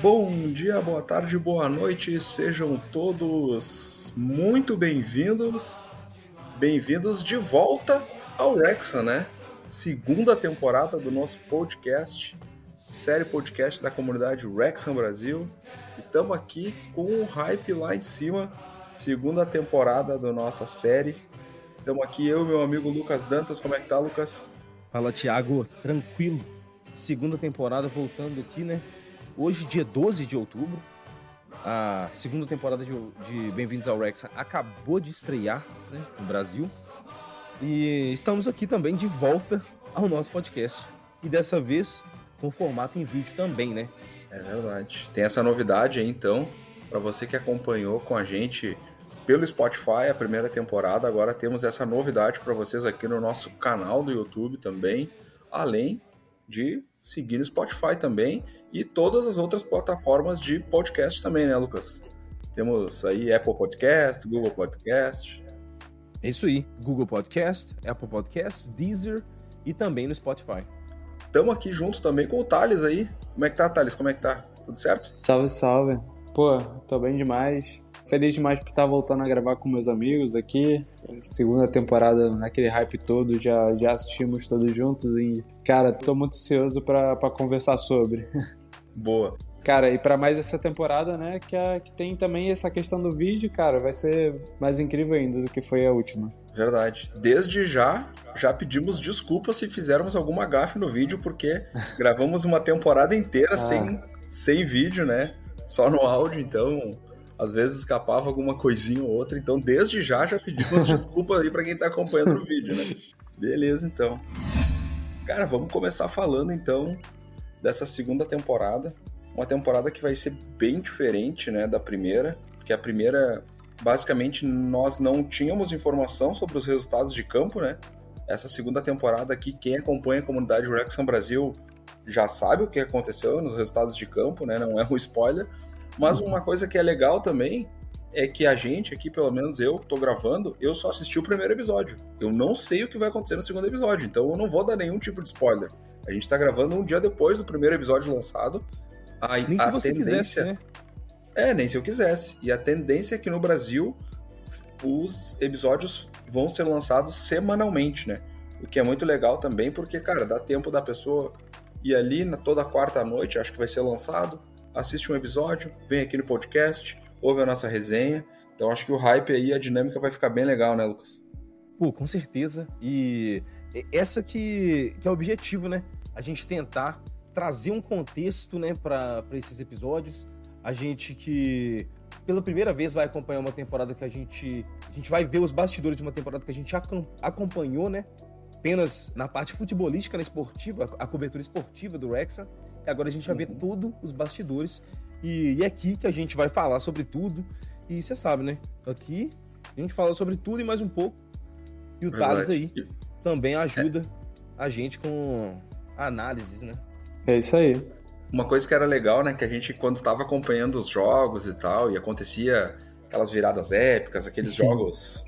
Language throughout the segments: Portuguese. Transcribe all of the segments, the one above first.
Bom dia, boa tarde, boa noite, sejam todos muito bem-vindos. Bem-vindos de volta ao Rexa, né? Segunda temporada do nosso podcast, série podcast da comunidade Rexan Brasil. Estamos aqui com o hype lá em cima, segunda temporada da nossa série. Estamos aqui eu e meu amigo Lucas Dantas. Como é que tá, Lucas? Fala, Thiago. Tranquilo. Segunda temporada voltando aqui, né? Hoje, dia 12 de outubro, a segunda temporada de, de Bem-vindos ao Rex acabou de estrear né, no Brasil. E estamos aqui também de volta ao nosso podcast. E dessa vez com formato em vídeo também, né? É verdade. Tem essa novidade aí, então, para você que acompanhou com a gente pelo Spotify a primeira temporada, agora temos essa novidade para vocês aqui no nosso canal do YouTube também, além de seguir no Spotify também e todas as outras plataformas de podcast também, né, Lucas? Temos aí Apple Podcast, Google Podcast. É isso aí, Google Podcast, Apple Podcast, Deezer e também no Spotify. Estamos aqui junto também com o Thales aí. Como é que tá, Thales? Como é que tá? Tudo certo? Salve, salve. Pô, tô bem demais. Feliz demais por estar voltando a gravar com meus amigos aqui. Segunda temporada, naquele hype todo, já, já assistimos todos juntos e, cara, tô muito ansioso para conversar sobre. Boa. Cara, e para mais essa temporada, né, que, a, que tem também essa questão do vídeo, cara, vai ser mais incrível ainda do que foi a última. Verdade. Desde já, já pedimos desculpas se fizermos alguma gafe no vídeo, porque gravamos uma temporada inteira ah. sem, sem vídeo, né? Só no áudio, então às vezes escapava alguma coisinha ou outra. Então, desde já, já pedimos desculpas aí para quem tá acompanhando o vídeo, né? Beleza, então. Cara, vamos começar falando então dessa segunda temporada. Uma temporada que vai ser bem diferente, né, da primeira, porque a primeira basicamente nós não tínhamos informação sobre os resultados de campo, né? Essa segunda temporada aqui, quem acompanha a comunidade Rexham Brasil já sabe o que aconteceu nos resultados de campo, né? Não é um spoiler, mas uma coisa que é legal também é que a gente aqui, pelo menos eu, tô gravando, eu só assisti o primeiro episódio. Eu não sei o que vai acontecer no segundo episódio, então eu não vou dar nenhum tipo de spoiler. A gente tá gravando um dia depois do primeiro episódio lançado. A, nem a se você tendência... quisesse, né? É, nem se eu quisesse. E a tendência é que no Brasil os episódios vão ser lançados semanalmente, né? O que é muito legal também, porque, cara, dá tempo da pessoa ir ali na toda quarta noite, acho que vai ser lançado assiste um episódio, vem aqui no podcast, ouve a nossa resenha. Então acho que o hype aí, a dinâmica vai ficar bem legal, né, Lucas? Pô, com certeza. E essa que, que é o objetivo, né? A gente tentar trazer um contexto, né, para esses episódios. A gente que pela primeira vez vai acompanhar uma temporada que a gente a gente vai ver os bastidores de uma temporada que a gente acompanhou, né? Apenas na parte futebolística, na esportiva, a cobertura esportiva do Rexa. Agora a gente vai ver uhum. todos os bastidores. E, e é aqui que a gente vai falar sobre tudo. E você sabe, né? Aqui a gente fala sobre tudo e mais um pouco. E o Verdade. Thales aí também ajuda é. a gente com análises, né? É isso aí. Uma coisa que era legal, né? Que a gente, quando estava acompanhando os jogos e tal, e acontecia aquelas viradas épicas, aqueles Sim. jogos,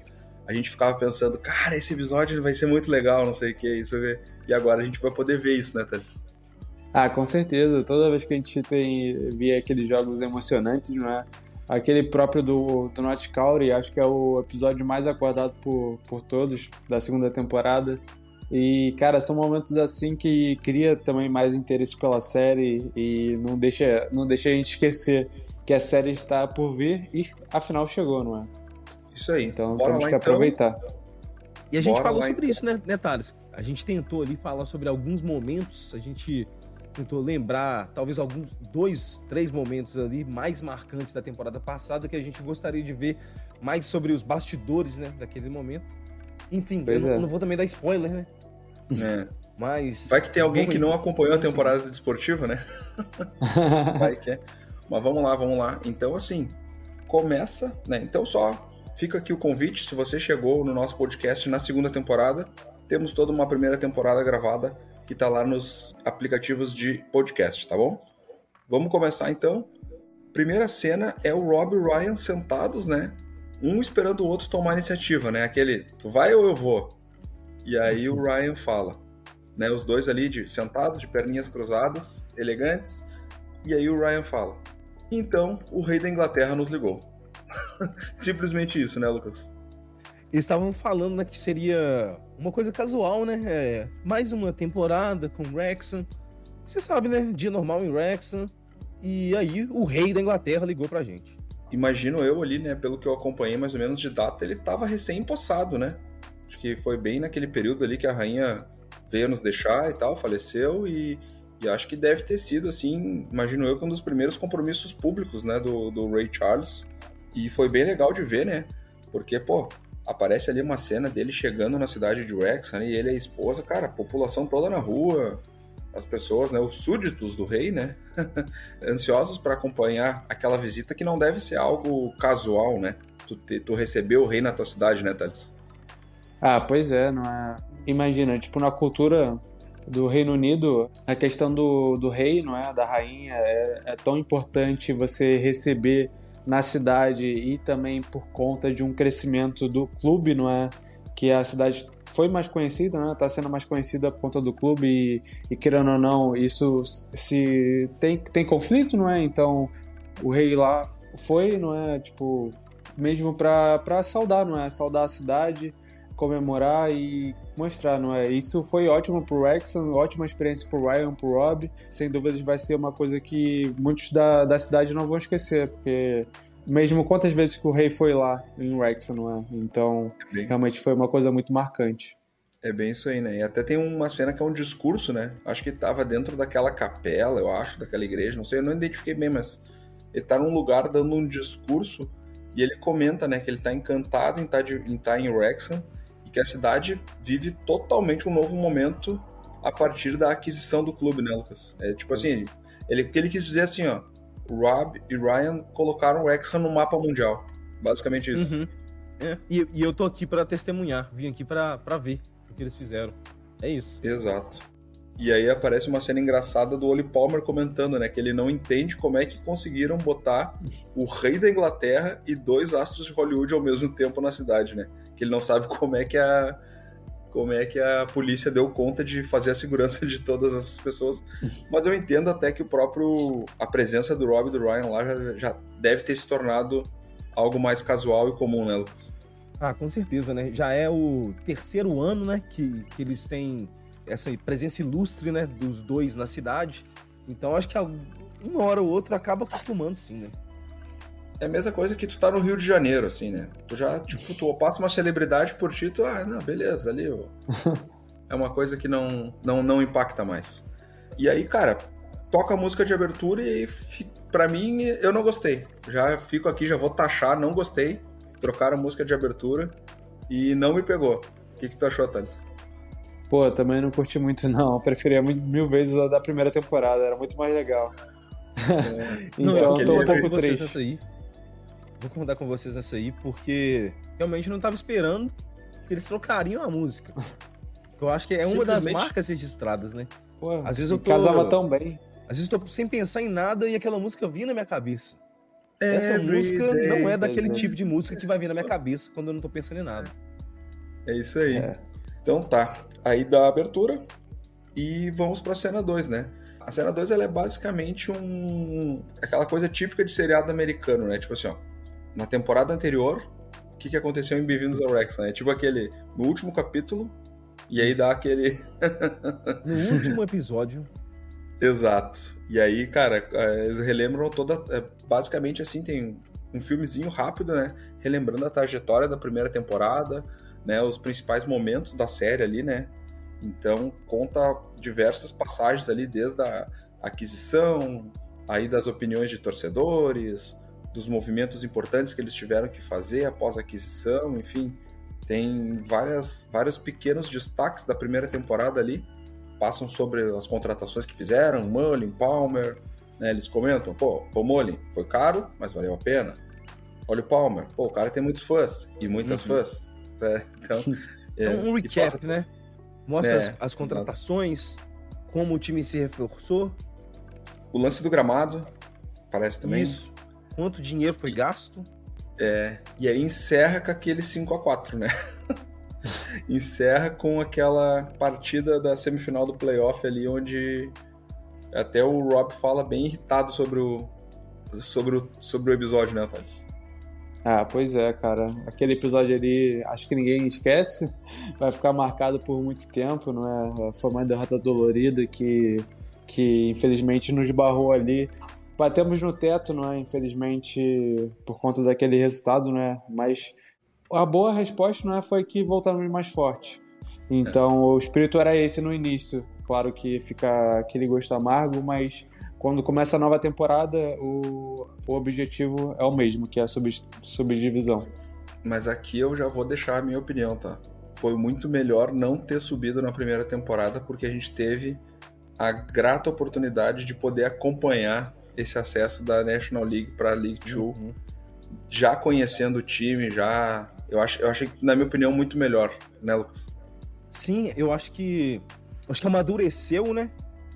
a gente ficava pensando, cara, esse episódio vai ser muito legal, não sei o que, isso. E agora a gente vai poder ver isso, né, Thales? Ah, com certeza. Toda vez que a gente tem via aqueles jogos emocionantes, não é? Aquele próprio do, do Not County, acho que é o episódio mais aguardado por, por todos da segunda temporada. E, cara, são momentos assim que cria também mais interesse pela série e não deixa, não deixa a gente esquecer que a série está por vir e afinal chegou, não é? Isso aí. Então Bora temos lá, que então. aproveitar. E a gente Bora falou sobre então. isso, né, né, Thales? A gente tentou ali falar sobre alguns momentos, a gente tentou lembrar talvez alguns dois, três momentos ali mais marcantes da temporada passada que a gente gostaria de ver mais sobre os bastidores, né, daquele momento. Enfim, eu, é. não, eu, não, vou também dar spoiler, né? É. Mas vai que tem alguém que não acompanhou a temporada desportiva, né? vai que é. Mas vamos lá, vamos lá. Então assim, começa, né? Então só fica aqui o convite, se você chegou no nosso podcast na segunda temporada, temos toda uma primeira temporada gravada que está lá nos aplicativos de podcast, tá bom? Vamos começar então. Primeira cena é o Rob e o Ryan sentados, né? Um esperando o outro tomar a iniciativa, né? Aquele, tu vai ou eu vou? E aí o Ryan fala, né? Os dois ali de, sentados, de perninhas cruzadas, elegantes. E aí o Ryan fala: Então o rei da Inglaterra nos ligou. Simplesmente isso, né, Lucas? Eles estavam falando né, que seria uma coisa casual, né? É, mais uma temporada com Wrexham. Você sabe, né? Dia normal em Wrexham. E aí o rei da Inglaterra ligou pra gente. Imagino eu ali, né? Pelo que eu acompanhei mais ou menos de data, ele tava recém-empossado, né? Acho que foi bem naquele período ali que a rainha veio nos deixar e tal, faleceu e, e acho que deve ter sido, assim, imagino eu, que um dos primeiros compromissos públicos, né, do, do Ray Charles. E foi bem legal de ver, né? Porque, pô, aparece ali uma cena dele chegando na cidade de Wrexham e ele a esposa, cara, a população toda na rua, as pessoas, né, os súditos do rei, né, ansiosos para acompanhar aquela visita que não deve ser algo casual, né? Tu, te, tu receber o rei na tua cidade, né, Thales? Ah, pois é, não é. Imagina, tipo, na cultura do Reino Unido, a questão do, do rei, não é? Da rainha, é, é tão importante você receber na cidade e também por conta de um crescimento do clube, não é? Que a cidade foi mais conhecida, né? Tá sendo mais conhecida por conta do clube e, e querendo ou não, isso se tem, tem conflito, não é? Então o rei lá foi, não é? Tipo, mesmo para saudar, não é? Saudar a cidade, comemorar e mostrar, não é? Isso foi ótimo pro Wrexham, ótima experiência pro Ryan, pro Rob. Sem dúvidas vai ser uma coisa que muitos da, da cidade não vão esquecer, porque mesmo quantas vezes que o rei foi lá em Wrexham, não é? Então, é bem... realmente foi uma coisa muito marcante. É bem isso aí, né? E até tem uma cena que é um discurso, né? Acho que tava dentro daquela capela, eu acho, daquela igreja, não sei, eu não identifiquei bem, mas ele tá num lugar dando um discurso e ele comenta, né, que ele tá encantado em estar tá em, tá em Wrexham e que a cidade vive totalmente um novo momento a partir da aquisição do clube, né, Lucas? É tipo assim, ele, ele quis dizer assim, ó, Rob e Ryan colocaram o Wrexham no mapa mundial. Basicamente isso. Uhum. É, e, e, eu tô aqui para testemunhar, vim aqui para ver o que eles fizeram. É isso. Exato. E aí aparece uma cena engraçada do Oli Palmer comentando, né, que ele não entende como é que conseguiram botar o rei da Inglaterra e dois astros de Hollywood ao mesmo tempo na cidade, né? Que ele não sabe como é que a como é que a polícia deu conta de fazer a segurança de todas essas pessoas. Mas eu entendo até que o próprio a presença do Rob e do Ryan lá já, já deve ter se tornado algo mais casual e comum, né, Lucas? Ah, com certeza, né? Já é o terceiro ano, né, que, que eles têm essa presença ilustre, né, dos dois na cidade. Então acho que uma hora ou outra acaba acostumando, sim, né? É a mesma coisa que tu tá no Rio de Janeiro, assim, né? Tu já, tipo, tu passa uma celebridade por ti, tu, ah, não, beleza, ali, ó. é uma coisa que não, não, não impacta mais. E aí, cara, toca a música de abertura e para mim eu não gostei. Já fico aqui, já vou taxar, não gostei. Trocaram a música de abertura e não me pegou. O que, que tu achou, Thales? Pô, também não curti muito, não. Eu preferia mil vezes a da primeira temporada, era muito mais legal. É. então, não, tô um pouco triste. Aí vou concordar com vocês nessa aí, porque realmente não estava esperando que eles trocariam a música. Eu acho que é uma das marcas registradas, né? Pô, às vezes eu tô, casava tão bem. Às vezes eu tô sem pensar em nada e aquela música vinha na minha cabeça. Essa música day. não é daquele tipo de música que vai vir na minha cabeça quando eu não tô pensando em nada. É isso aí. É. Então tá. Aí dá a abertura e vamos pra cena 2, né? A cena 2 ela é basicamente um. aquela coisa típica de seriado americano, né? Tipo assim, ó na temporada anterior, o que, que aconteceu em Bem-vindos ao Rex, né? Tipo aquele, no último capítulo, e aí dá aquele... no último episódio. Exato. E aí, cara, é, eles relembram toda... É, basicamente, assim, tem um filmezinho rápido, né? Relembrando a trajetória da primeira temporada, né? Os principais momentos da série ali, né? Então, conta diversas passagens ali, desde a aquisição, aí das opiniões de torcedores, dos movimentos importantes que eles tiveram que fazer após a aquisição, enfim, tem várias, vários pequenos destaques da primeira temporada ali, passam sobre as contratações que fizeram, Mullin, Palmer, né, eles comentam, pô, o Mullin foi caro, mas valeu a pena. Olha o Palmer, pô, o cara tem muitos fãs, e muitas uhum. fãs. É, então, é, um recap, passa... né? Mostra é, as, as, contratações, como o time se reforçou. O lance do gramado, parece também. Isso quanto dinheiro foi gasto. É, e aí encerra com aquele 5 a 4 né? encerra com aquela partida da semifinal do playoff ali, onde Até o Rob fala bem irritado sobre o, sobre o, sobre o episódio, né, Thales? Ah, pois é, cara. Aquele episódio ali, acho que ninguém esquece. Vai ficar marcado por muito tempo, não é? Foi uma derrota dolorida que, que infelizmente nos barrou ali. Batemos no teto, não é? Infelizmente, por conta daquele resultado, né? Mas a boa resposta, não é? Foi que voltamos mais forte. Então, é. o espírito era esse no início. Claro que fica aquele gosto amargo, mas quando começa a nova temporada, o, o objetivo é o mesmo, que é a sub, subdivisão. Mas aqui eu já vou deixar a minha opinião, tá? Foi muito melhor não ter subido na primeira temporada, porque a gente teve a grata oportunidade de poder acompanhar esse acesso da National League para a League 2, uhum. já conhecendo o time, já. Eu, acho, eu achei, na minha opinião, muito melhor, né, Lucas? Sim, eu acho que. Acho que amadureceu, né?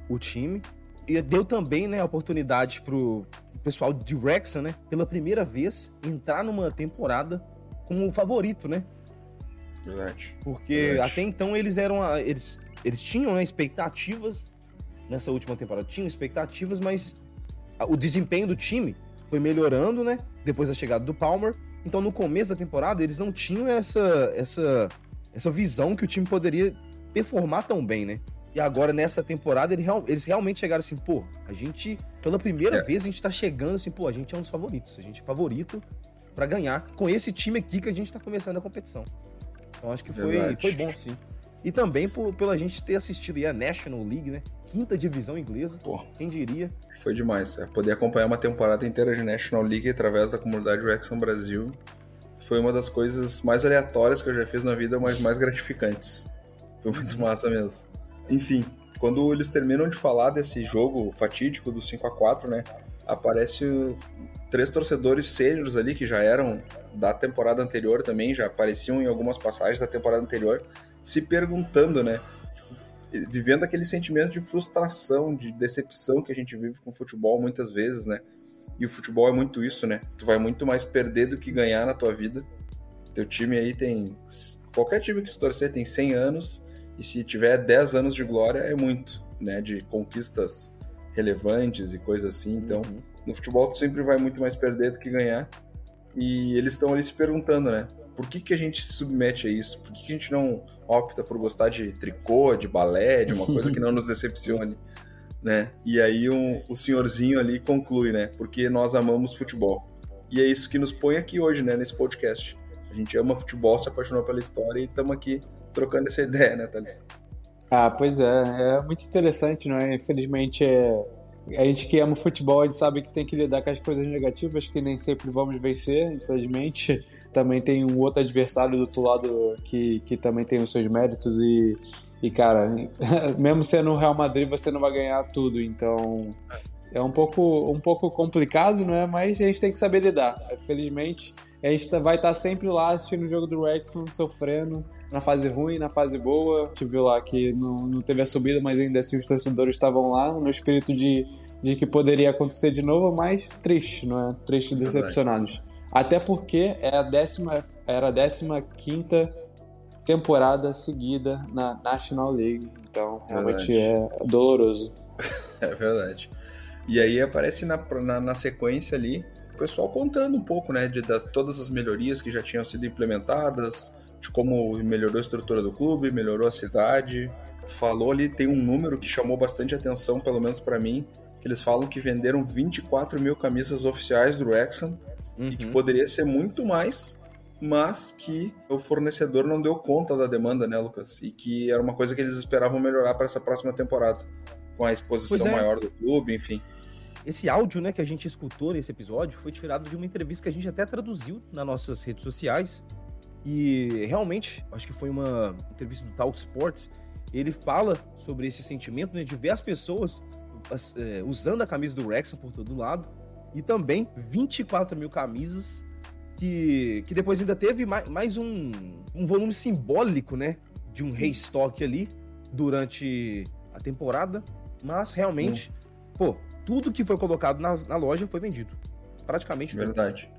O time e deu também, né, a oportunidade pro pessoal de Wrexham, né, pela primeira vez, entrar numa temporada como favorito, né? Verdade. Porque Verdade. até então eles eram. Eles, eles tinham né, expectativas nessa última temporada, tinham expectativas, mas o desempenho do time foi melhorando, né? Depois da chegada do Palmer. Então no começo da temporada eles não tinham essa, essa, essa visão que o time poderia performar tão bem, né? E agora, nessa temporada, eles realmente chegaram assim, pô, a gente, pela primeira é. vez, a gente tá chegando assim, pô, a gente é um dos favoritos. A gente é favorito para ganhar com esse time aqui que a gente tá começando a competição. Então acho que foi, foi bom, sim. E também por, pela gente ter assistido a National League, né? Quinta divisão inglesa. Pô, quem diria? Foi demais. É, poder acompanhar uma temporada inteira de National League através da comunidade Wrexham Brasil foi uma das coisas mais aleatórias que eu já fiz na vida, mas mais gratificantes. Foi muito massa mesmo. Enfim, quando eles terminam de falar desse jogo fatídico do 5 a 4 né? Aparece três torcedores sêniores ali que já eram da temporada anterior também, já apareciam em algumas passagens da temporada anterior, se perguntando, né? Vivendo aquele sentimento de frustração, de decepção que a gente vive com o futebol muitas vezes, né? E o futebol é muito isso, né? Tu vai muito mais perder do que ganhar na tua vida. Teu time aí tem. Qualquer time que tu torcer tem 100 anos e se tiver 10 anos de glória, é muito, né? De conquistas relevantes e coisas assim. Então, uhum. no futebol, tu sempre vai muito mais perder do que ganhar. E eles estão ali se perguntando, né? Por que, que a gente se submete a isso? Por que, que a gente não opta por gostar de tricô, de balé, de uma coisa que não nos decepcione? Né? E aí um, o senhorzinho ali conclui, né? Porque nós amamos futebol. E é isso que nos põe aqui hoje, né? Nesse podcast. A gente ama futebol, se apaixonou pela história e estamos aqui trocando essa ideia, né, Thales? Ah, pois é. É muito interessante, não é? Infelizmente, é... a gente que ama futebol, a gente sabe que tem que lidar com as coisas negativas, que nem sempre vamos vencer, infelizmente. Também tem um outro adversário do outro lado que, que também tem os seus méritos e, e, cara, mesmo sendo o Real Madrid, você não vai ganhar tudo, então é um pouco, um pouco complicado, não é? Mas a gente tem que saber lidar. Felizmente, a gente vai estar sempre lá assistindo o jogo do Wrexham, sofrendo, na fase ruim, na fase boa. A gente viu lá que não, não teve a subida, mas ainda assim os torcedores estavam lá no espírito de, de que poderia acontecer de novo, mas triste, não é? Triste e decepcionados. Até porque é a décima, era a décima quinta temporada seguida na National League. Então, realmente verdade. é doloroso. é verdade. E aí aparece na, na, na, sequência ali o pessoal contando um pouco, né, de das, todas as melhorias que já tinham sido implementadas, de como melhorou a estrutura do clube, melhorou a cidade. Falou ali, tem um número que chamou bastante atenção, pelo menos para mim, que eles falam que venderam 24 mil camisas oficiais do Wrexham uhum. e que uhum. poderia ser muito mais, mas que o fornecedor não deu conta da demanda, né, Lucas? E que era uma coisa que eles esperavam melhorar para essa próxima temporada, com a exposição é. maior do clube, enfim. Esse áudio, né, que a gente escutou nesse episódio foi tirado de uma entrevista que a gente até traduziu nas nossas redes sociais, e realmente, acho que foi uma entrevista do Talk Sports, ele fala sobre esse sentimento né, de ver as pessoas as, é, usando a camisa do Wrexham por todo lado, e também 24 mil camisas, que, que depois ainda teve mais, mais um, um volume simbólico, né, de um restock ali durante a temporada, mas realmente, hum. pô, tudo que foi colocado na, na loja foi vendido. Praticamente Verdade.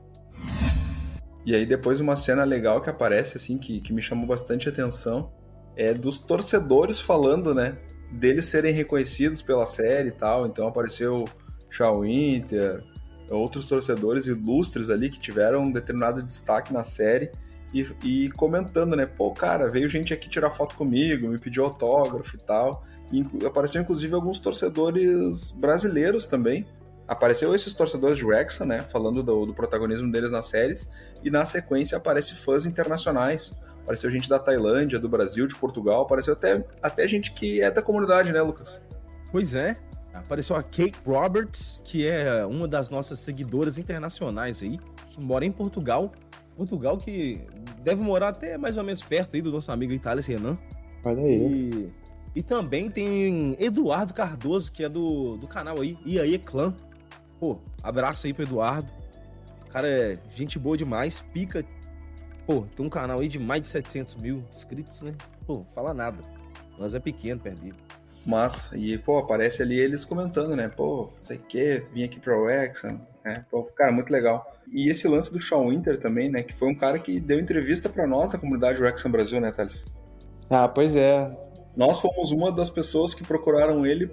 E aí depois uma cena legal que aparece, assim, que, que me chamou bastante atenção, é dos torcedores falando, né? deles serem reconhecidos pela série e tal. Então apareceu Shaw Winter, outros torcedores ilustres ali que tiveram um determinado destaque na série e, e, comentando, né? Pô, cara, veio gente aqui tirar foto comigo, me pediu autógrafo e tal. E apareceu inclusive alguns torcedores brasileiros também. Apareceu esses torcedores de Wrexham, né? Falando do, do, protagonismo deles nas séries. E na sequência aparece fãs internacionais. Apareceu gente da Tailândia, do Brasil, de Portugal. Apareceu até, até gente que é da comunidade, né, Lucas? Pois é. Apareceu a Kate Roberts, que é uma das nossas seguidoras internacionais aí, que mora em Portugal. Portugal que deve morar até mais ou menos perto aí do nosso amigo Thales Renan. Olha aí. E, e também tem Eduardo Cardoso, que é do, do canal aí, E aí Clã. Pô, abraço aí pro Eduardo. O cara é gente boa demais, pica. Pô, tem um canal aí de mais de 700 mil inscritos, né? Pô, fala nada. Nós é pequeno, perdido. Mas, e pô, aparece ali eles comentando, né? Pô, sei que, vim aqui pro Exxon, né? Pô, cara, muito legal. E esse lance do Shawn Winter também, né? Que foi um cara que deu entrevista para nós da comunidade Wrexham Brasil, né, Thales? Ah, pois é. Nós fomos uma das pessoas que procuraram ele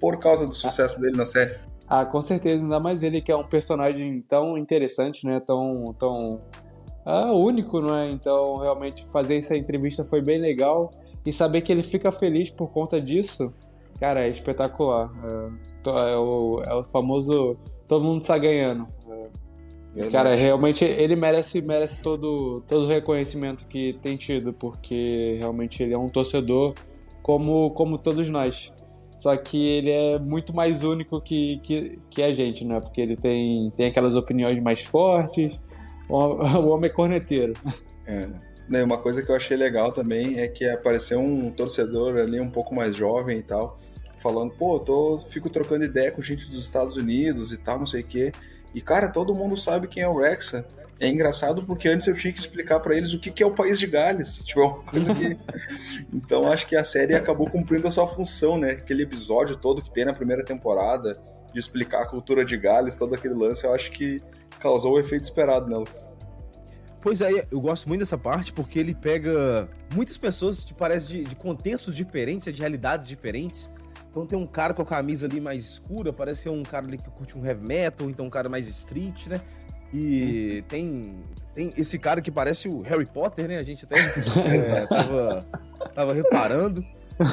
por causa do sucesso ah. dele na série. Ah, com certeza, ainda mais ele que é um personagem tão interessante, né? Tão, tão ah, único, não é? Então, realmente fazer essa entrevista foi bem legal. E saber que ele fica feliz por conta disso, cara, é espetacular. É, é, o, é o famoso todo mundo está ganhando. É, cara, realmente ele merece, merece todo, todo o reconhecimento que tem tido, porque realmente ele é um torcedor como, como todos nós. Só que ele é muito mais único que, que, que a gente, né? Porque ele tem, tem aquelas opiniões mais fortes. O, o homem é corneteiro. É. Né, uma coisa que eu achei legal também é que apareceu um torcedor ali um pouco mais jovem e tal, falando, pô, tô, fico trocando ideia com gente dos Estados Unidos e tal, não sei o quê. E, cara, todo mundo sabe quem é o Rexa. É engraçado porque antes eu tinha que explicar para eles o que, que é o país de Gales. Tipo, é uma coisa que. então acho que a série acabou cumprindo a sua função, né? Aquele episódio todo que tem na primeira temporada, de explicar a cultura de Gales, todo aquele lance, eu acho que causou o efeito esperado, né, Lucas? Pois é, eu gosto muito dessa parte porque ele pega muitas pessoas, te parece, de, de contextos diferentes, de realidades diferentes. Então tem um cara com a camisa ali mais escura, parece ser um cara ali que curte um heavy metal, então um cara mais street, né? E uhum. tem, tem esse cara que parece o Harry Potter, né? A gente até é, tava, tava reparando.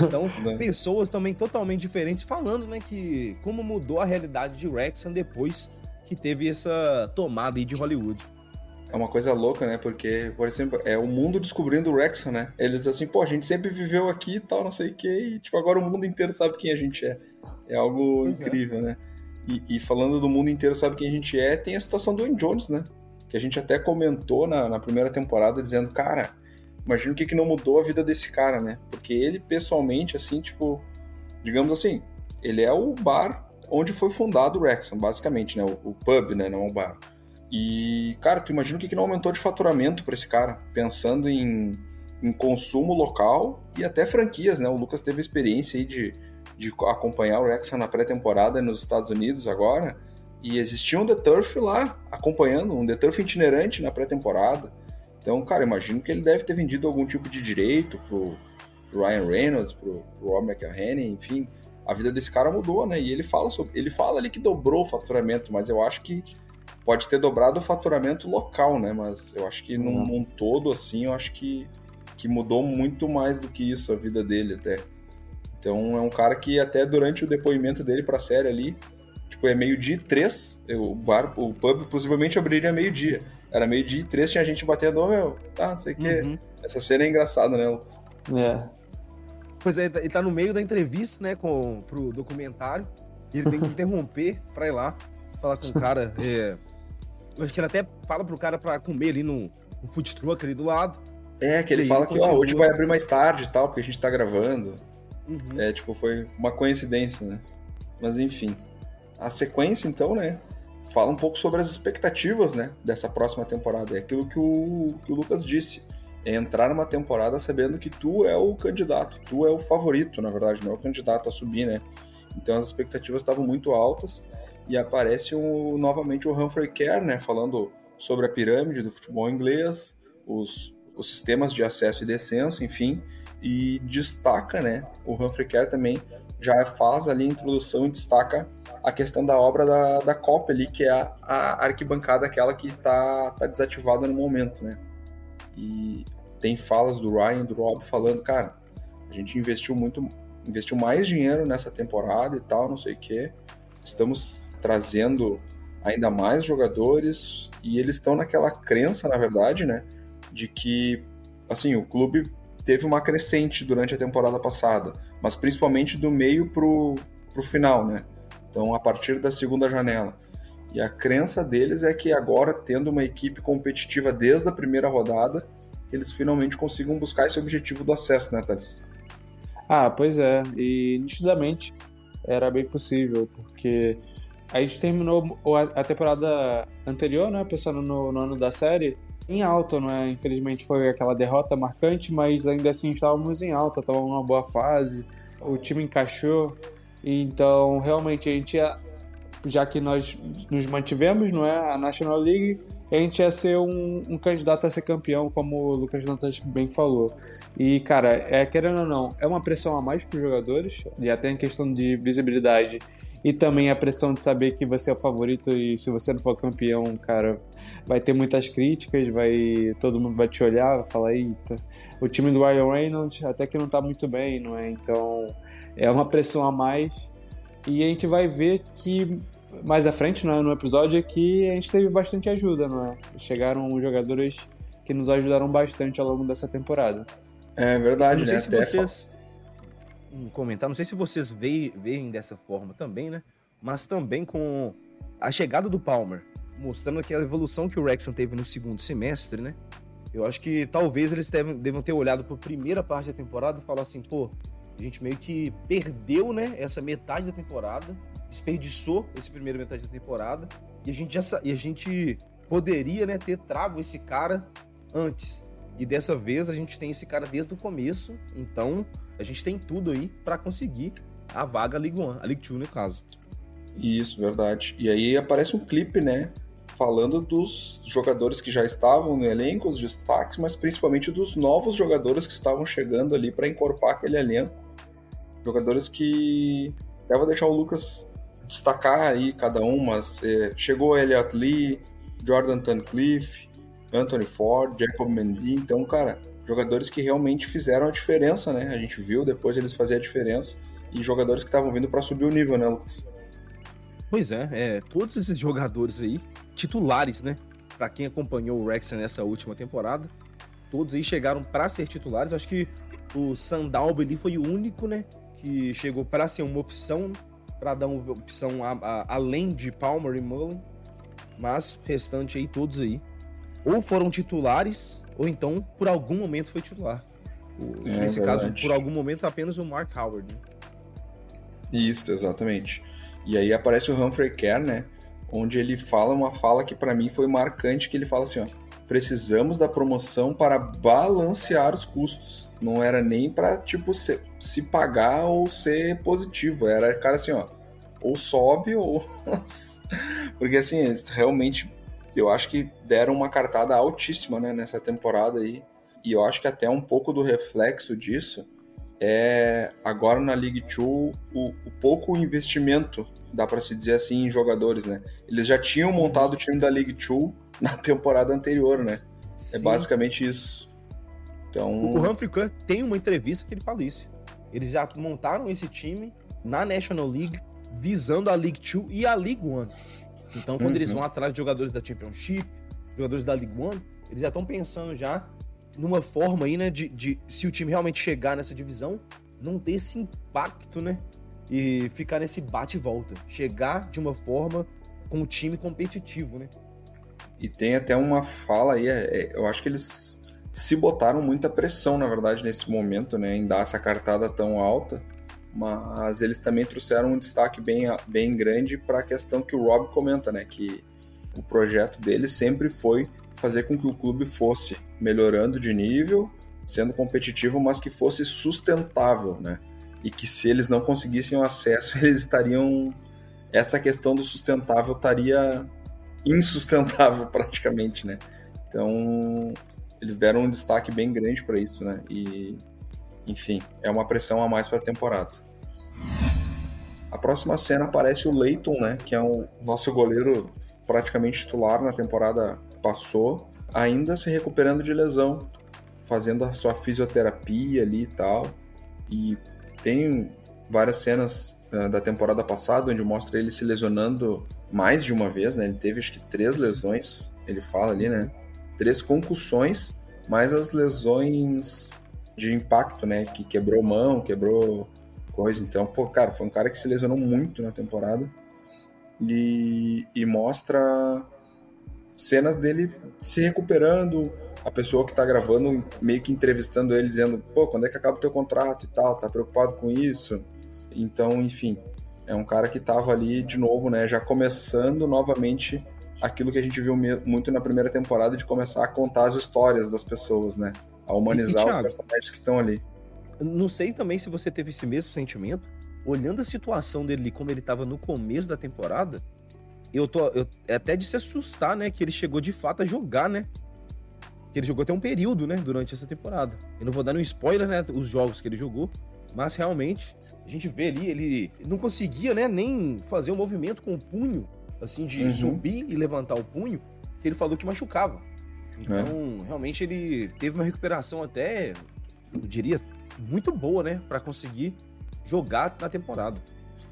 Então, né? pessoas também totalmente diferentes falando, né, que como mudou a realidade de Wrexham depois que teve essa tomada aí de Hollywood é uma coisa louca, né? Porque, por exemplo, é o mundo descobrindo o Wrexham, né? Eles assim, pô, a gente sempre viveu aqui e tal, não sei o quê, e tipo, agora o mundo inteiro sabe quem a gente é. É algo pois é. incrível, é. né? E, e, falando do mundo inteiro sabe quem a gente é, tem a situação do Wayne Jones, né? Que a gente até comentou na, na primeira temporada, dizendo, cara, imagina o que, que não mudou a vida desse cara, né? Porque ele, pessoalmente, assim, tipo, digamos assim, ele é o bar onde foi fundado o Wrexham, basicamente, né? O, o pub, né? Não o bar. E, cara, tu imagina o que, que não aumentou de faturamento para esse cara, pensando em, em consumo local e até franquias, né? O Lucas teve experiência aí de, de acompanhar o Wrexham na pré-temporada nos Estados Unidos agora, e existia um The Turf lá, acompanhando, um The Turf itinerante na pré-temporada. Então, cara, imagino que ele deve ter vendido algum tipo de direito pro, pro Ryan Reynolds, pro, pro Rob McElhenney, enfim. A vida desse cara mudou, né? E ele fala sobre, ele fala ali que dobrou o faturamento, mas eu acho que pode ter dobrado o faturamento local, né? Mas eu acho que num, uhum. num, todo, assim, eu acho que, que mudou muito mais do que isso a vida dele até. Então é um cara que até durante o depoimento dele pra série ali, tipo, é meio-dia e três, o bar, o pub possivelmente abriria meio-dia. Era meio-dia e três, tinha gente batendo, oh, meu, tá, não sei o quê. Uhum. Essa cena é engraçada, né, Lucas? É. Pois é, ele tá no meio da entrevista, né, com, pro documentário, e ele tem que interromper pra ir lá falar com o cara. É, eu acho que ele até fala pro cara pra comer ali no, no food truck ali do lado. É, que ele fala que ó, hoje vai abrir mais tarde e tal, porque a gente tá gravando. Uhum. É, tipo, foi uma coincidência, né? Mas enfim. A sequência, então, né? Fala um pouco sobre as expectativas, né? Dessa próxima temporada. É aquilo que o, que o Lucas disse. É entrar numa temporada sabendo que tu é o candidato, tu é o favorito, na verdade, não é o candidato a subir, né? Então as expectativas estavam muito altas e aparece um, novamente o Humphrey Kerr, né, falando sobre a pirâmide do futebol inglês, os, os sistemas de acesso e descenso, enfim, e destaca, né? O Humphrey Kerr também já faz ali a introdução e destaca a questão da obra da, da Copa ali, que é a, a arquibancada aquela que tá, tá desativada no momento, né? E tem falas do Ryan, do Rob falando, cara, a gente investiu muito, investiu mais dinheiro nessa temporada e tal, não sei o quê. Estamos trazendo ainda mais jogadores e eles estão naquela crença, na verdade, né, de que assim, o clube teve uma crescente durante a temporada passada, mas principalmente do meio pro, pro final, né? Então, a partir da segunda janela. E a crença deles é que agora, tendo uma equipe competitiva desde a primeira rodada, eles finalmente consigam buscar esse objetivo do acesso, né, Thales? Ah, pois é. E nitidamente era bem possível, porque a gente terminou a temporada anterior, né, pensando no, no ano da série, em alta, não é? Infelizmente foi aquela derrota marcante, mas ainda assim estávamos em alta, estávamos numa boa fase, o time encaixou, então realmente a gente ia, já que nós nos mantivemos, não é? A National League, a gente ia ser um, um candidato a ser campeão, como o Lucas Dantas bem falou. E, cara, é, querendo ou não, é uma pressão a mais para os jogadores, e até em questão de visibilidade e também a pressão de saber que você é o favorito e se você não for campeão, cara, vai ter muitas críticas, vai todo mundo vai te olhar, vai falar, eita, o time do Ryan Reynolds até que não tá muito bem, não é? Então, é uma pressão a mais. E a gente vai ver que mais à frente é, no episódio que a gente teve bastante ajuda, não é? Chegaram jogadores que nos ajudaram bastante ao longo dessa temporada. É verdade, não né? sei se vocês um comentário, não sei se vocês veem, veem dessa forma também, né? Mas também com a chegada do Palmer, mostrando aqui a evolução que o Wrexham teve no segundo semestre, né? Eu acho que talvez eles devam ter olhado para a primeira parte da temporada e falar assim, pô, a gente meio que perdeu, né, essa metade da temporada, desperdiçou essa primeira metade da temporada e a gente já e a gente poderia, né, ter trago esse cara antes. E dessa vez a gente tem esse cara desde o começo, então a gente tem tudo aí para conseguir a vaga League One, a League Two no caso. Isso, verdade. E aí aparece um clipe, né? Falando dos jogadores que já estavam no elenco, os destaques, mas principalmente dos novos jogadores que estavam chegando ali para encorpar aquele elenco. Jogadores que. Eu vou deixar o Lucas destacar aí cada um, mas é, chegou Elliot Lee, Jordan Tuncliffe, Anthony Ford, Jacob Mendy. Então, cara, jogadores que realmente fizeram a diferença, né? A gente viu depois eles fazer a diferença e jogadores que estavam vindo para subir o nível, né, Lucas? Pois é, é, todos esses jogadores aí, titulares, né? Para quem acompanhou o Wrexham nessa última temporada, todos aí chegaram para ser titulares. Acho que o Sandalbe ali foi o único, né, que chegou para ser uma opção, para dar uma opção a, a, além de Palmer e Mullen. Mas restante aí todos aí ou foram titulares ou então por algum momento foi titular. O, é, nesse verdade. caso, por algum momento, apenas o Mark Howard. Né? Isso, exatamente. E aí aparece o Humphrey Kerr, né? Onde ele fala uma fala que para mim foi marcante, que ele fala assim, ó, precisamos da promoção para balancear os custos. Não era nem para tipo se, se pagar ou ser positivo, era cara assim, ó, ou sobe ou porque assim, realmente eu acho que deram uma cartada altíssima né, nessa temporada aí. E eu acho que até um pouco do reflexo disso é agora na League 2 o, o pouco investimento, dá para se dizer assim, em jogadores, né? Eles já tinham montado o time da League 2 na temporada anterior, né? É Sim. É basicamente isso. Então... O Humphrey Kahn tem uma entrevista que ele fala isso. Eles já montaram esse time na National League visando a League 2 e a League 1. Então, quando uhum. eles vão atrás de jogadores da Championship, jogadores da League One, eles já estão pensando já numa forma aí, né, de, de se o time realmente chegar nessa divisão, não ter esse impacto, né, e ficar nesse bate e volta. Chegar de uma forma com o time competitivo, né. E tem até uma fala aí, é, é, eu acho que eles se botaram muita pressão, na verdade, nesse momento, né, em dar essa cartada tão alta, mas eles também trouxeram um destaque bem, bem grande para a questão que o Rob comenta, né? Que o projeto deles sempre foi fazer com que o clube fosse melhorando de nível, sendo competitivo, mas que fosse sustentável, né? E que se eles não conseguissem o acesso, eles estariam. Essa questão do sustentável estaria insustentável praticamente, né? Então, eles deram um destaque bem grande para isso, né? E enfim, é uma pressão a mais para a temporada. A próxima cena aparece o Leighton, né, que é o nosso goleiro praticamente titular na temporada passou, ainda se recuperando de lesão, fazendo a sua fisioterapia ali e tal. E tem várias cenas uh, da temporada passada onde mostra ele se lesionando mais de uma vez, né? Ele teve acho que três lesões, ele fala ali, né? Três concussões, mais as lesões de impacto, né? Que quebrou mão, quebrou coisa. Então, pô, cara, foi um cara que se lesionou muito na temporada e, e mostra cenas dele se recuperando, a pessoa que tá gravando meio que entrevistando ele, dizendo, pô, quando é que acaba o teu contrato e tal, tá preocupado com isso? Então, enfim, é um cara que tava ali de novo, né, já começando novamente aquilo que a gente viu muito na primeira temporada de começar a contar as histórias das pessoas, né? A humanizar e, Thiago, os personagens que estão ali. Não sei também se você teve esse mesmo sentimento, olhando a situação dele como ele estava no começo da temporada, eu tô eu, é até de se assustar, né, que ele chegou de fato a jogar, né? Que ele jogou até um período, né, durante essa temporada. Eu não vou dar um spoiler, né, os jogos que ele jogou, mas realmente a gente vê ali ele não conseguia, né, nem fazer um movimento com o punho, assim de uhum. subir e levantar o punho, que ele falou que machucava. Então, é. realmente ele teve uma recuperação até, eu diria, muito boa, né, para conseguir jogar na temporada.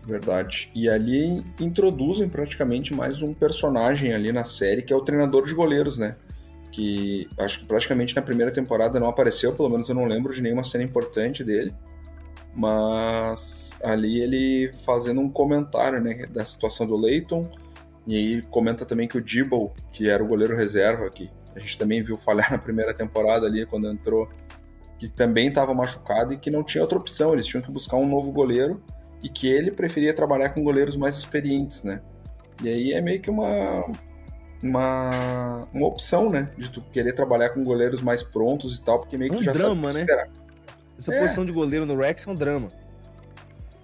Verdade. E ali introduzem praticamente mais um personagem ali na série, que é o treinador de goleiros, né? Que acho que praticamente na primeira temporada não apareceu, pelo menos eu não lembro de nenhuma cena importante dele. Mas ali ele fazendo um comentário, né, da situação do Leighton. E aí comenta também que o Dibble, que era o goleiro reserva, que a gente também viu falhar na primeira temporada ali quando entrou, que também estava machucado e que não tinha outra opção, eles tinham que buscar um novo goleiro e que ele preferia trabalhar com goleiros mais experientes, né? E aí é meio que uma uma, uma opção, né, de tu querer trabalhar com goleiros mais prontos e tal, porque meio que um tu já drama, sabe né? Essa é. posição de goleiro no Rex é um drama.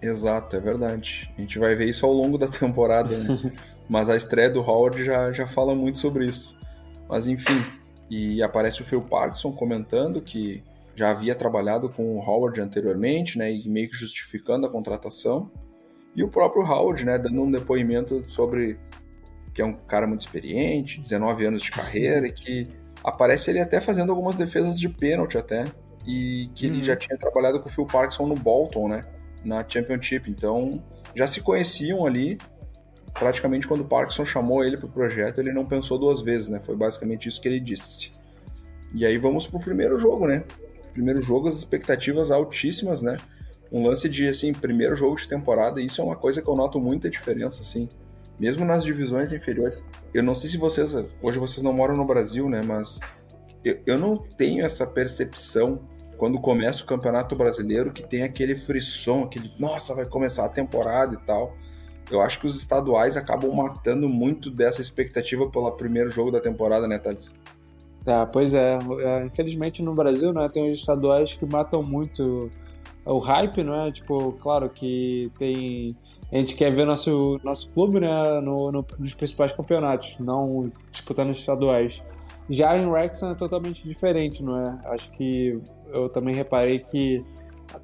Exato, é verdade. A gente vai ver isso ao longo da temporada, né? Mas a estreia do Howard já, já fala muito sobre isso. Mas enfim, e aparece o Phil Parkinson comentando que já havia trabalhado com o Howard anteriormente, né, e meio que justificando a contratação. E o próprio Howard, né, dando um depoimento sobre que é um cara muito experiente, 19 anos de carreira, e que aparece ele até fazendo algumas defesas de pênalti até, e que ele uhum. já tinha trabalhado com o Phil Parkinson no Bolton, né, na Championship. Então, já se conheciam ali. Praticamente quando o Parkinson chamou ele para o projeto, ele não pensou duas vezes, né? Foi basicamente isso que ele disse. E aí vamos pro primeiro jogo, né? primeiro jogo, as expectativas altíssimas, né? Um lance de, assim, primeiro jogo de temporada, isso é uma coisa que eu noto muita diferença, assim. Mesmo nas divisões inferiores. Eu não sei se vocês, hoje vocês não moram no Brasil, né? Mas eu, eu não tenho essa percepção quando começa o Campeonato Brasileiro que tem aquele frisson, aquele, nossa, vai começar a temporada e tal. Eu acho que os estaduais acabam matando muito dessa expectativa pelo primeiro jogo da temporada, né, Thales? É, pois é. é. Infelizmente no Brasil, né, tem os estaduais que matam muito o hype, não é? Tipo, claro que tem. A gente quer ver nosso, nosso clube né, no, no, nos principais campeonatos, não disputando os estaduais. Já em Wrexham é totalmente diferente, não é? Acho que eu também reparei que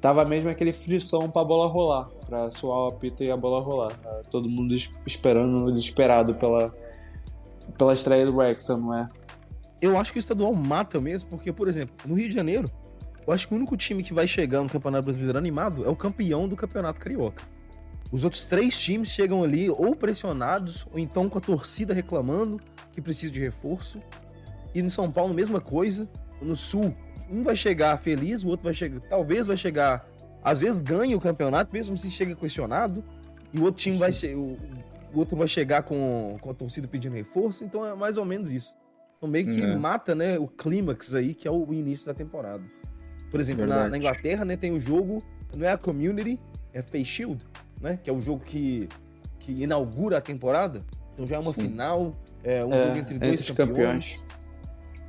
tava mesmo aquele frisson para a bola rolar, para suar o apito e a bola rolar. Todo mundo esperando, desesperado pela, pela estreia do Wrexham, não é? eu acho que o estadual mata mesmo, porque, por exemplo, no Rio de Janeiro, eu acho que o único time que vai chegar no Campeonato Brasileiro animado é o campeão do Campeonato Carioca. Os outros três times chegam ali ou pressionados, ou então com a torcida reclamando que precisa de reforço. E no São Paulo, mesma coisa. No Sul, um vai chegar feliz, o outro vai chegar. Talvez vai chegar. Às vezes ganha o campeonato, mesmo se chega questionado. E o outro time vai ser. O, o outro vai chegar com, com a torcida pedindo reforço. Então é mais ou menos isso. Então meio que é. mata, né, o clímax aí, que é o início da temporada. Por exemplo, na, na, Inglaterra, né, tem o jogo, não é a Community, é Face Shield, né, que é o jogo que, que inaugura a temporada. Então já é uma Sim. final, é um é, jogo entre dois campeões. campeões.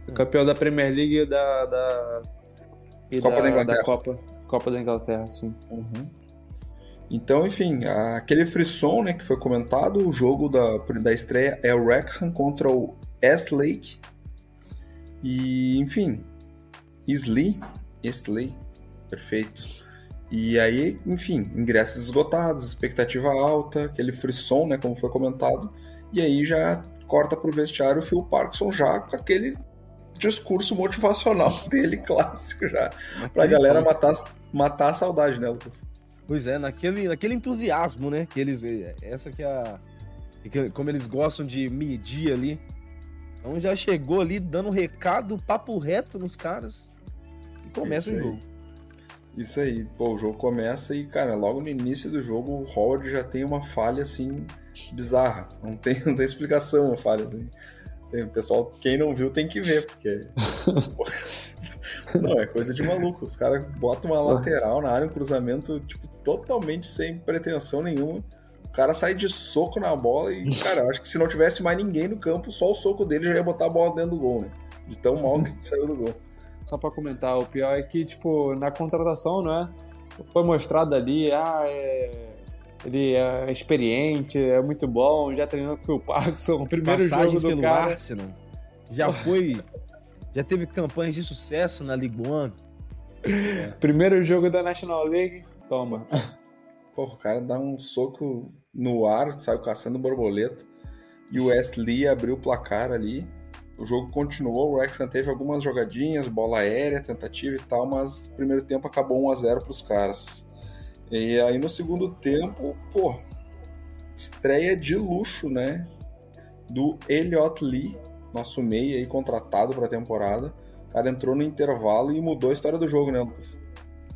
O campeão da Premier League e da, da, e Copa da, da, Inglaterra. Da Copa, Copa da Inglaterra, sim. Uhum. Então, enfim, aquele frisson né, que foi comentado, o jogo da, da estreia é o Wrexham contra o Lake E, enfim, Isley, Isley, Perfeito. E aí, enfim, ingressos esgotados, expectativa alta, aquele frisson, né, como foi comentado. E aí já corta pro vestiário o Phil Parkinson já com aquele discurso motivacional dele clássico já. Aquele pra galera matar, matar a saudade, né, Lucas? Pois é, naquele, naquele entusiasmo, né? Que eles. Essa que é a. Que, como eles gostam de medir ali. Então já chegou ali dando um recado, papo reto nos caras. E começa Isso o jogo. Aí. Isso aí, pô, o jogo começa e, cara, logo no início do jogo o Howard já tem uma falha assim bizarra. Não tem, não tem explicação a falha. Assim. Tem, pessoal, quem não viu tem que ver, porque. não, é coisa de maluco. Os caras botam uma lateral na área, um cruzamento, tipo, totalmente sem pretensão nenhuma. O cara sai de soco na bola e, cara, acho que se não tivesse mais ninguém no campo, só o soco dele já ia botar a bola dentro do gol, né? De tão mal que saiu do gol. Só para comentar, o pior é que, tipo, na contratação, não é? Foi mostrado ali, ah, é ele é experiente, é muito bom, já treinou com o Phil Parkinson, o primeiro Passagens jogo do pelo cara. Arsenal. Já foi, já teve campanhas de sucesso na League One. É. Primeiro jogo da National League, toma. Porra, o cara dá um soco no ar, saiu caçando borboleta. E o Wesley abriu o placar ali. O jogo continuou, o Wrexham teve algumas jogadinhas, bola aérea, tentativa e tal, mas o primeiro tempo acabou 1 a 0 para os caras. E aí no segundo tempo, pô, estreia de luxo, né? Do Elliot Lee, nosso meia aí contratado para a temporada. O cara entrou no intervalo e mudou a história do jogo, né, Lucas?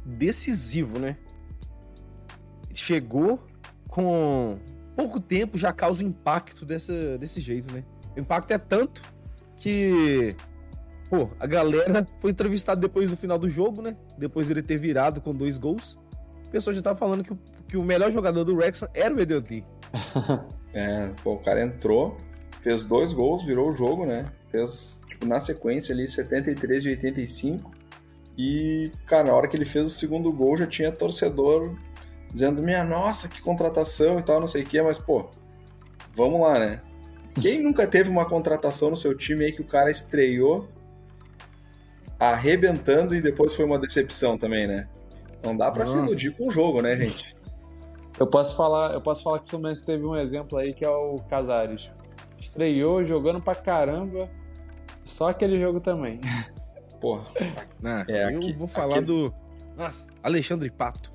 Decisivo, né? Chegou com pouco tempo já causa impacto dessa, desse jeito, né? O impacto é tanto que pô, a galera foi entrevistada depois do final do jogo, né? Depois dele ter virado com dois gols o pessoal já tava falando que o, que o melhor jogador do Wrexham era o Edeoti. é, pô, o cara entrou, fez dois gols, virou o jogo, né? Fez, tipo, na sequência ali, 73 e 85. E, cara, na hora que ele fez o segundo gol, já tinha torcedor dizendo, minha nossa, que contratação e tal, não sei o que, mas, pô, vamos lá, né? Quem nunca teve uma contratação no seu time aí que o cara estreou arrebentando e depois foi uma decepção também, né? Não dá para se iludir com o jogo, né, gente? Eu posso falar, eu posso falar que o Fluminense teve um exemplo aí que é o Casares. Estreou jogando pra caramba, só aquele jogo também. Porra. Não, é, eu aqui, vou falar aqui... do. Nossa, Alexandre Pato.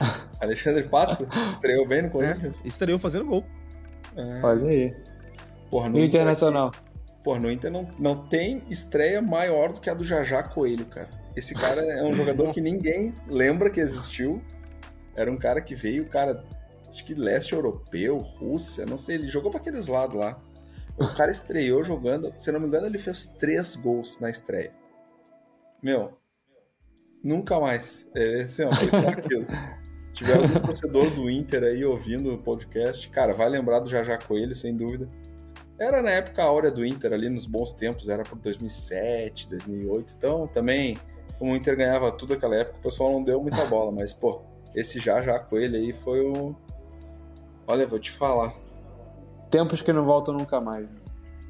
Alexandre Pato estreou bem no Corinthians? É, estreou fazendo gol. É. Olha aí. Porra, no Internacional. Inter, porra, no Inter não, não tem estreia maior do que a do Jajá Coelho, cara. Esse cara é um jogador que ninguém lembra que existiu. Era um cara que veio, cara, acho que leste europeu, Rússia, não sei, ele jogou para aqueles lados lá. O cara estreou jogando, se não me engano, ele fez três gols na estreia. Meu, nunca mais. É assim, ó, foi só aquilo. tiver algum torcedor do Inter aí ouvindo o podcast, cara, vai lembrar do Jajá Coelho, sem dúvida. Era na época a hora do Inter ali, nos bons tempos, era por 2007, 2008, então também como o Inter ganhava tudo naquela época, o pessoal não deu muita bola, mas, pô, esse já já com ele aí foi o. Olha, vou te falar. Tempos que não voltam nunca mais.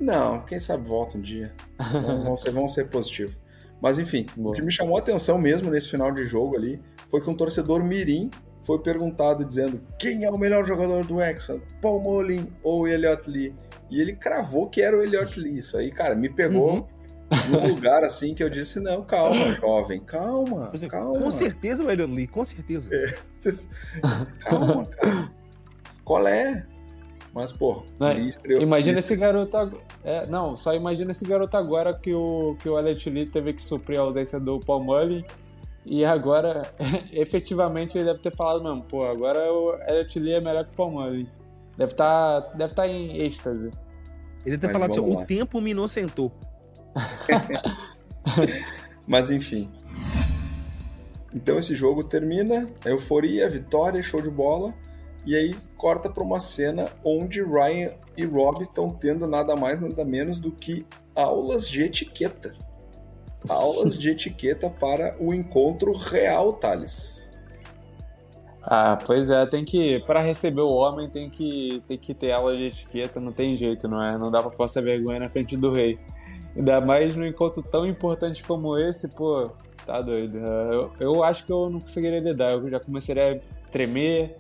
Não, quem sabe volta um dia. vão, ser, vão ser positivos. Mas enfim, Boa. o que me chamou a atenção mesmo nesse final de jogo ali foi que um torcedor Mirim foi perguntado dizendo quem é o melhor jogador do Hexa, Paul Molin ou Elliot Lee. E ele cravou que era o Elliot Lee. Isso aí, cara, me pegou. Uhum num lugar assim que eu disse, não, calma, jovem, calma, assim, calma. Com certeza o Elliot Lee, com certeza. É, calma, cara. Qual é? Mas, pô, estreou, imagina esse garoto agora. É, não, só imagina esse garoto agora que o, que o Elliot Lee teve que suprir a ausência do Paul Mullen. E agora, efetivamente, ele deve ter falado mesmo, pô, agora o Elliot Lee é melhor que o Paul Mullen. Deve estar tá, deve tá em êxtase. Ele deve ter falado assim, lá. o tempo me inocentou. Mas enfim. Então esse jogo termina, euforia, vitória, show de bola. E aí corta para uma cena onde Ryan e Rob estão tendo nada mais nada menos do que aulas de etiqueta. Aulas de etiqueta para o encontro real, Thales. Ah, pois é, tem que para receber o homem tem que tem que ter aula de etiqueta, não tem jeito, não é? Não dá para passar vergonha na frente do rei. Ainda mais num encontro tão importante como esse, pô. Tá doido. Eu, eu acho que eu não conseguiria lidar. Eu já começaria a tremer,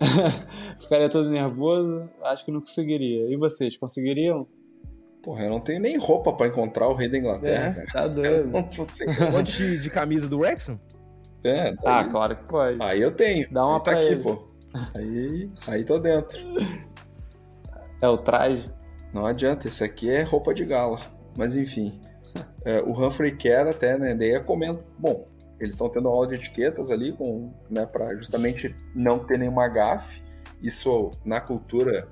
ficaria todo nervoso. Acho que não conseguiria. E vocês, conseguiriam? Porra, eu não tenho nem roupa pra encontrar o rei da Inglaterra. É, tá doido. Pode de, de camisa do Wrexham? É, daí... Ah, claro que pode. Aí eu tenho. Dá uma aí tá aqui, ele. pô. Aí, aí tô dentro. É o traje. Não adianta, esse aqui é roupa de gala. Mas enfim. É, o Humphrey Kerr até, né? Daí comenta. Bom, eles estão tendo aula de etiquetas ali, com, né, para justamente não ter nenhuma gafe. Isso na cultura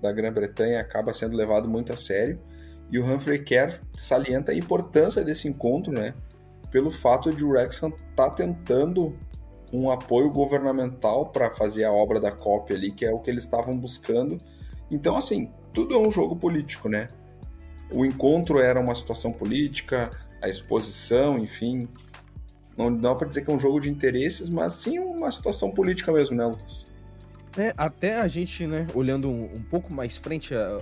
da Grã-Bretanha acaba sendo levado muito a sério. E o Humphrey Kerr salienta a importância desse encontro, né? Pelo fato de o Wrexham estar tá tentando um apoio governamental para fazer a obra da cópia ali, que é o que eles estavam buscando. Então, assim, tudo é um jogo político, né? O encontro era uma situação política, a exposição, enfim. Não dá para dizer que é um jogo de interesses, mas sim uma situação política mesmo, né, Lucas? É, até a gente, né, olhando um, um pouco mais frente, a,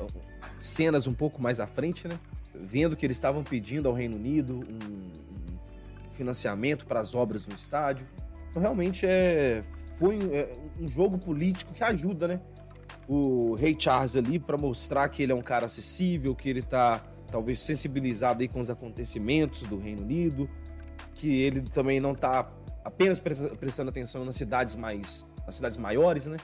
cenas um pouco mais à frente, né, vendo que eles estavam pedindo ao Reino Unido um, um financiamento para as obras no estádio. Então, realmente é, foi é, um jogo político que ajuda, né, o Rei Charles ali para mostrar que ele é um cara acessível, que ele tá talvez sensibilizado aí com os acontecimentos do Reino Unido, que ele também não tá apenas prestando atenção nas cidades mais nas cidades maiores, né?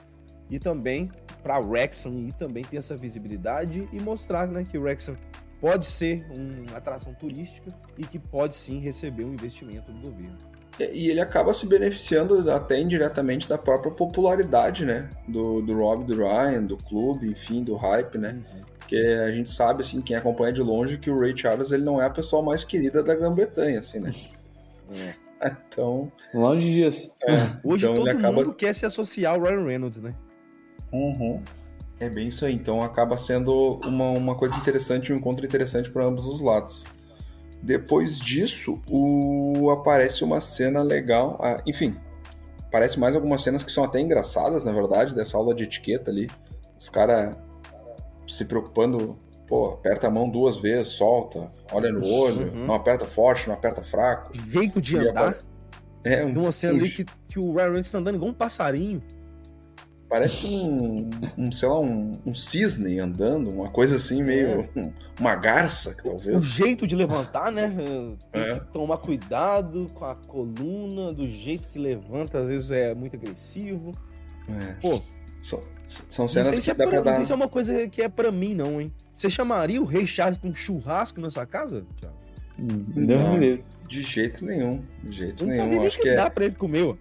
E também para Wrexham e também ter essa visibilidade e mostrar, né, que o Wrexham pode ser uma atração turística e que pode sim receber um investimento do governo. E ele acaba se beneficiando até indiretamente da própria popularidade, né? Do, do Rob, do Ryan, do clube, enfim, do hype, né? Uhum. Porque a gente sabe, assim, quem acompanha de longe, que o Ray Charles ele não é a pessoa mais querida da Grã-Bretanha, assim, né? É. Então. Longe disso. É, Hoje então todo acaba... mundo quer se associar ao Ryan Reynolds, né? Uhum. É bem isso aí. Então acaba sendo uma, uma coisa interessante, um encontro interessante para ambos os lados. Depois disso, o... aparece uma cena legal. Ah, enfim, aparece mais algumas cenas que são até engraçadas, na verdade, dessa aula de etiqueta ali. Os caras se preocupando, pô, aperta a mão duas vezes, solta, olha no olho, uhum. não aperta forte, não aperta fraco. Jeito de e andar. É, um, Tem uma cena ali que, que o Ryan Reynolds tá andando igual um passarinho. Parece um, um sei lá, um, um, cisne andando, uma coisa assim, meio. É. uma garça, talvez. O jeito de levantar, né? Tem é. que tomar cuidado com a coluna, do jeito que levanta, às vezes é muito agressivo. É. Pô. São, são cenas que é dá pra, pra Não sei se é uma coisa que é pra mim, não, hein? Você chamaria o Rei Charles pra um churrasco nessa casa, Thiago? Não, de jeito nenhum. De jeito não nenhum. Acho que, que dá é... pra ele comer, ó.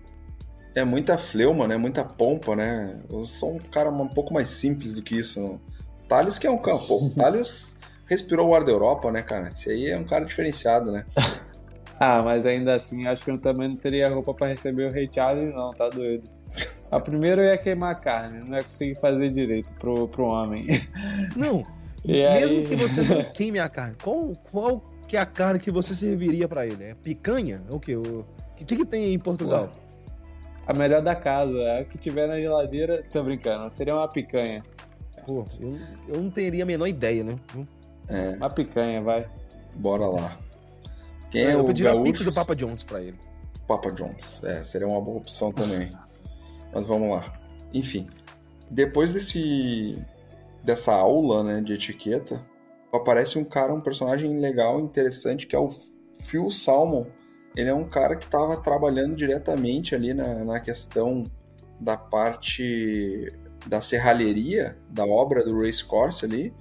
É muita fleuma, né? Muita pompa, né? Eu sou um cara um pouco mais simples do que isso. Thales que é um campo. Thales respirou o ar da Europa, né, cara? Esse aí é um cara diferenciado, né? ah, mas ainda assim, acho que eu também não teria roupa para receber o Rei Charles, não, tá doido. A primeira eu ia queimar a carne, não ia conseguir fazer direito pro, pro homem. Não, e mesmo aí... que você não queime a carne, qual, qual que é a carne que você serviria para ele? É picanha? É o quê? O que, que tem aí em Portugal? Pô a melhor da casa. É o que tiver na geladeira, tô brincando, seria uma picanha. Pô, eu, eu não teria a menor ideia, né? É. Uma picanha, vai. Bora lá. Quem é, eu o pediria a pizza do Papa John's pra ele. Papa John's, é, seria uma boa opção também. Mas vamos lá. Enfim, depois desse dessa aula, né, de etiqueta, aparece um cara, um personagem legal, interessante, que é o Phil Salmon, ele é um cara que estava trabalhando diretamente ali na, na questão da parte da serralheria da obra do Race Course ali.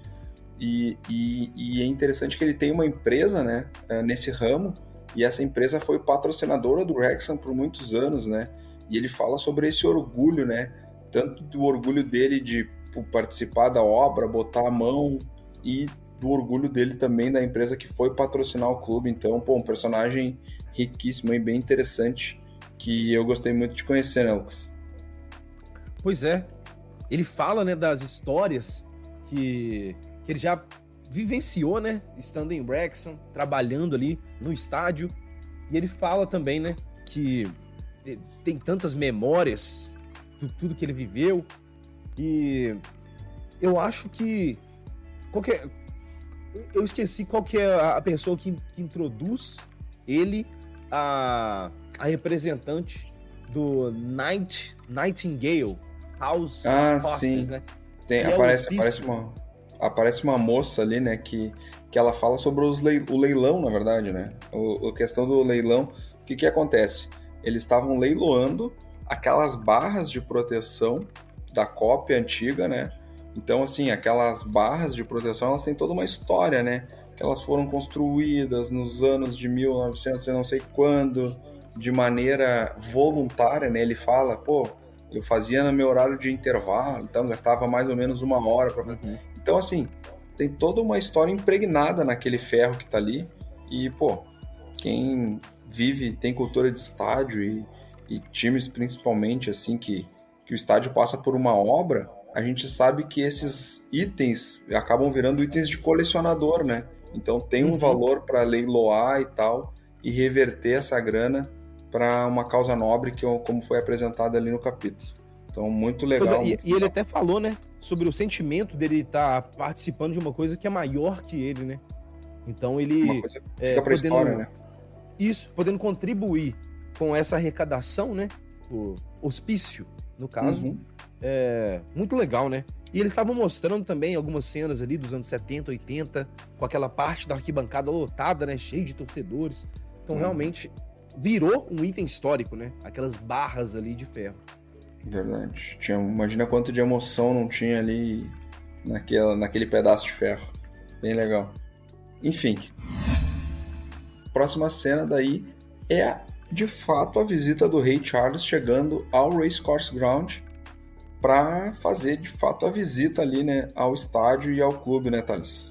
E, e, e, é interessante que ele tem uma empresa né, é, nesse ramo, e essa empresa foi patrocinadora do Rexham por muitos anos, né? E ele fala sobre esse orgulho, né? Tanto do orgulho dele de participar da obra, botar a mão, e do orgulho dele também da empresa que foi patrocinar o clube. Então, pô, um personagem riquíssimo e bem interessante que eu gostei muito de conhecer, né, Lucas? Pois é. Ele fala, né, das histórias que, que ele já vivenciou, né, estando em Wrexham, trabalhando ali no estádio. E ele fala também, né, que tem tantas memórias de tudo que ele viveu. E eu acho que qualquer eu esqueci qual que é a pessoa que, que introduz ele a, a representante do Night, Nightingale House ah, Hospice, sim. né? Tem, é aparece, é aparece, uma, aparece uma moça ali, né, que, que ela fala sobre os lei, o leilão, na verdade, né? O, a questão do leilão, o que que acontece? Eles estavam leiloando aquelas barras de proteção da cópia antiga, né? Então, assim, aquelas barras de proteção, elas têm toda uma história, né? Que elas foram construídas nos anos de 1900 e não sei quando, de maneira voluntária, né? Ele fala, pô, eu fazia no meu horário de intervalo, então gastava mais ou menos uma hora para uhum. Então, assim, tem toda uma história impregnada naquele ferro que tá ali. E, pô, quem vive, tem cultura de estádio e, e times principalmente, assim, que, que o estádio passa por uma obra, a gente sabe que esses itens acabam virando itens de colecionador, né? Então tem um uhum. valor para leiloar e tal e reverter essa grana para uma causa nobre que como foi apresentado ali no capítulo. Então muito legal. É, muito e, e ele até falou, né, sobre o sentimento dele estar tá participando de uma coisa que é maior que ele, né? Então ele uma coisa fica é, para história, né? Isso, podendo contribuir com essa arrecadação, né? O hospício, no caso. Uhum. É muito legal, né? E eles estavam mostrando também algumas cenas ali dos anos 70, 80, com aquela parte da arquibancada lotada, né? Cheio de torcedores. Então, uhum. realmente, virou um item histórico, né? Aquelas barras ali de ferro. Verdade. Tinha, imagina quanto de emoção não tinha ali naquela, naquele pedaço de ferro. Bem legal. Enfim. Próxima cena daí é de fato a visita do Rei Charles chegando ao Racecourse Ground para fazer de fato a visita ali, né, ao estádio e ao clube, né, Thales?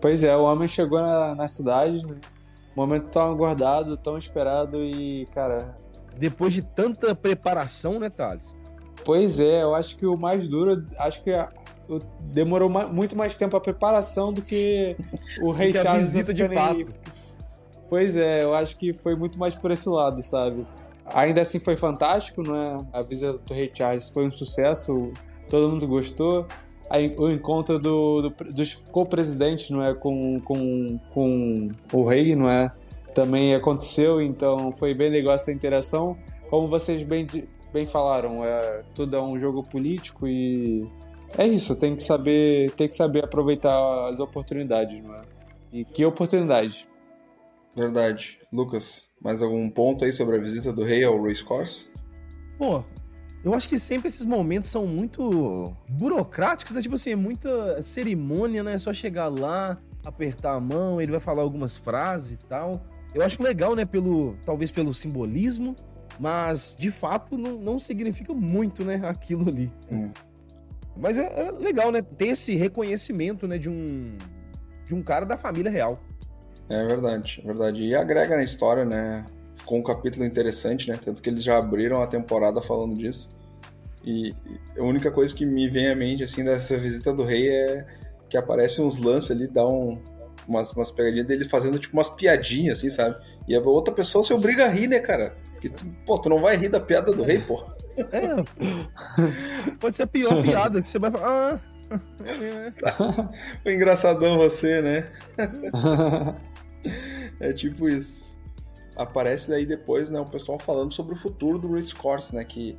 Pois é, o homem chegou na, na cidade, né? momento tão aguardado, tão esperado e, cara. Depois de tanta preparação, né, Thales? Pois é, eu acho que o mais duro, acho que demorou muito mais tempo a preparação do que o Rei que Charles. A visita de fato. Pois é, eu acho que foi muito mais por esse lado, sabe? Ainda assim foi fantástico, não é? A visita do Rei Charles foi um sucesso, todo mundo gostou. O encontro do, do, dos co-presidentes não é com, com, com o rei não é também aconteceu então foi bem legal essa interação. Como vocês bem, bem falaram é tudo é um jogo político e é isso tem que saber tem que saber aproveitar as oportunidades não é? E que oportunidades verdade Lucas mais algum ponto aí sobre a visita do rei ao racecourse Pô, eu acho que sempre esses momentos são muito burocráticos, né? Tipo assim, é muita cerimônia, né? É só chegar lá, apertar a mão, ele vai falar algumas frases e tal. Eu acho legal, né? Pelo, talvez pelo simbolismo, mas de fato não, não significa muito, né? Aquilo ali. Hum. Mas é, é, legal, né? Ter esse reconhecimento, né? De um, de um cara da família real. É verdade, é verdade. E agrega na história, né? ficou um capítulo interessante, né? Tanto que eles já abriram a temporada falando disso. E a única coisa que me vem à mente, assim, dessa visita do rei é que aparece uns lances ali, dá um, umas, umas pegadinhas dele fazendo, tipo, umas piadinhas, assim, sabe? E a outra pessoa se obriga a rir, né, cara? Porque, tu, pô, tu não vai rir da piada do rei, pô. É. Pode ser a pior piada, que você vai falar... Ah... Tá. O engraçadão você, né? é tipo isso aparece daí depois, né, o pessoal falando sobre o futuro do Racecourse, né, que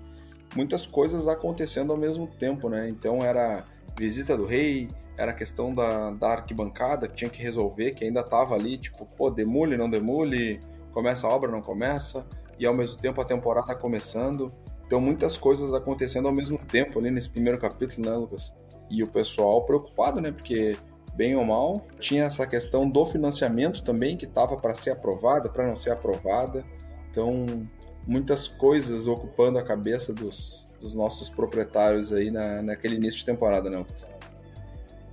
muitas coisas acontecendo ao mesmo tempo, né? Então era visita do rei, era a questão da, da arquibancada que tinha que resolver, que ainda tava ali, tipo, pô, demule, não demule, começa a obra, não começa, e ao mesmo tempo a temporada começando. Então muitas coisas acontecendo ao mesmo tempo ali nesse primeiro capítulo, né, Lucas? E o pessoal preocupado, né? Porque bem ou mal. Tinha essa questão do financiamento também, que estava para ser aprovada, para não ser aprovada. Então, muitas coisas ocupando a cabeça dos, dos nossos proprietários aí na, naquele início de temporada, né?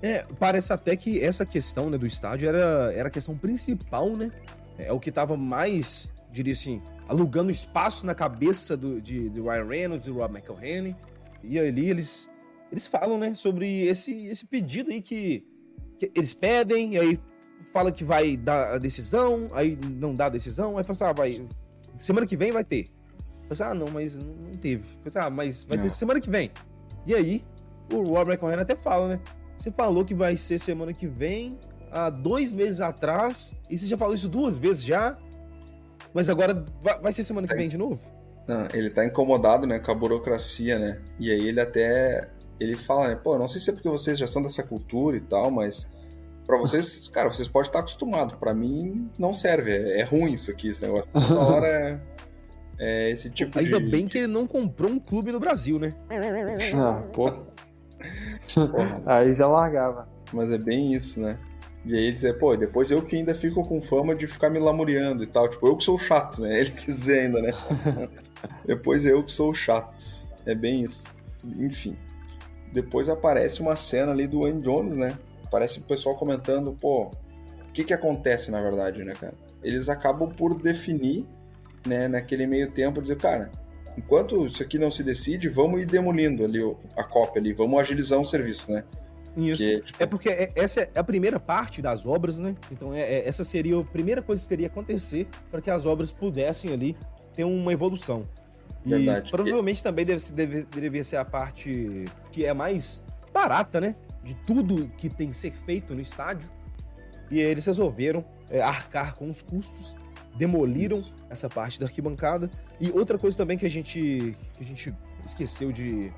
É, parece até que essa questão né, do estádio era, era a questão principal, né? É o que estava mais, diria assim, alugando espaço na cabeça do, de, de Ryan Reynolds, do Rob McElhenney. E ali eles, eles falam, né, sobre esse, esse pedido aí que eles pedem, aí fala que vai dar a decisão, aí não dá a decisão, aí fala assim, ah, vai. Semana que vem vai ter. Assim, ah, não, mas não teve. Assim, ah, mas vai ter semana que vem. E aí, o Robert Corrêa até fala, né? Você falou que vai ser semana que vem, há dois meses atrás, e você já falou isso duas vezes já. Mas agora vai, vai ser semana que vem de novo? Não, ele tá incomodado, né, com a burocracia, né? E aí ele até ele fala, né, pô, não sei se é porque vocês já são dessa cultura e tal, mas para vocês, cara, vocês podem estar acostumados. Para mim não serve, é, é, ruim isso aqui, esse negócio. Toda hora é, é esse tipo Ainda de Ainda bem que ele não comprou um clube no Brasil, né? Ah, pô. aí já largava. Mas é bem isso, né? E aí ele dizer, pô, depois eu que ainda fico com fama de ficar me lamuriando e tal. Tipo, eu que sou chato, né? Ele quis dizer ainda, né? depois eu que sou chato. É bem isso. Enfim. Depois aparece uma cena ali do Wayne Jones, né? Parece o pessoal comentando, pô, o que que acontece na verdade, né, cara? Eles acabam por definir, né, naquele meio tempo, dizer, cara, enquanto isso aqui não se decide, vamos ir demolindo ali a cópia ali, vamos agilizar um serviço, né? Isso. Que, tipo... É porque é, essa é a primeira parte das obras, né? Então é, é, essa seria a primeira coisa que teria que acontecer para que as obras pudessem ali ter uma evolução. Verdade. E provavelmente também deve, deve, deveria ser a parte que é mais barata, né? De tudo que tem que ser feito no estádio. E eles resolveram é, arcar com os custos, demoliram essa parte da arquibancada. E outra coisa também que a gente, que a gente esqueceu de,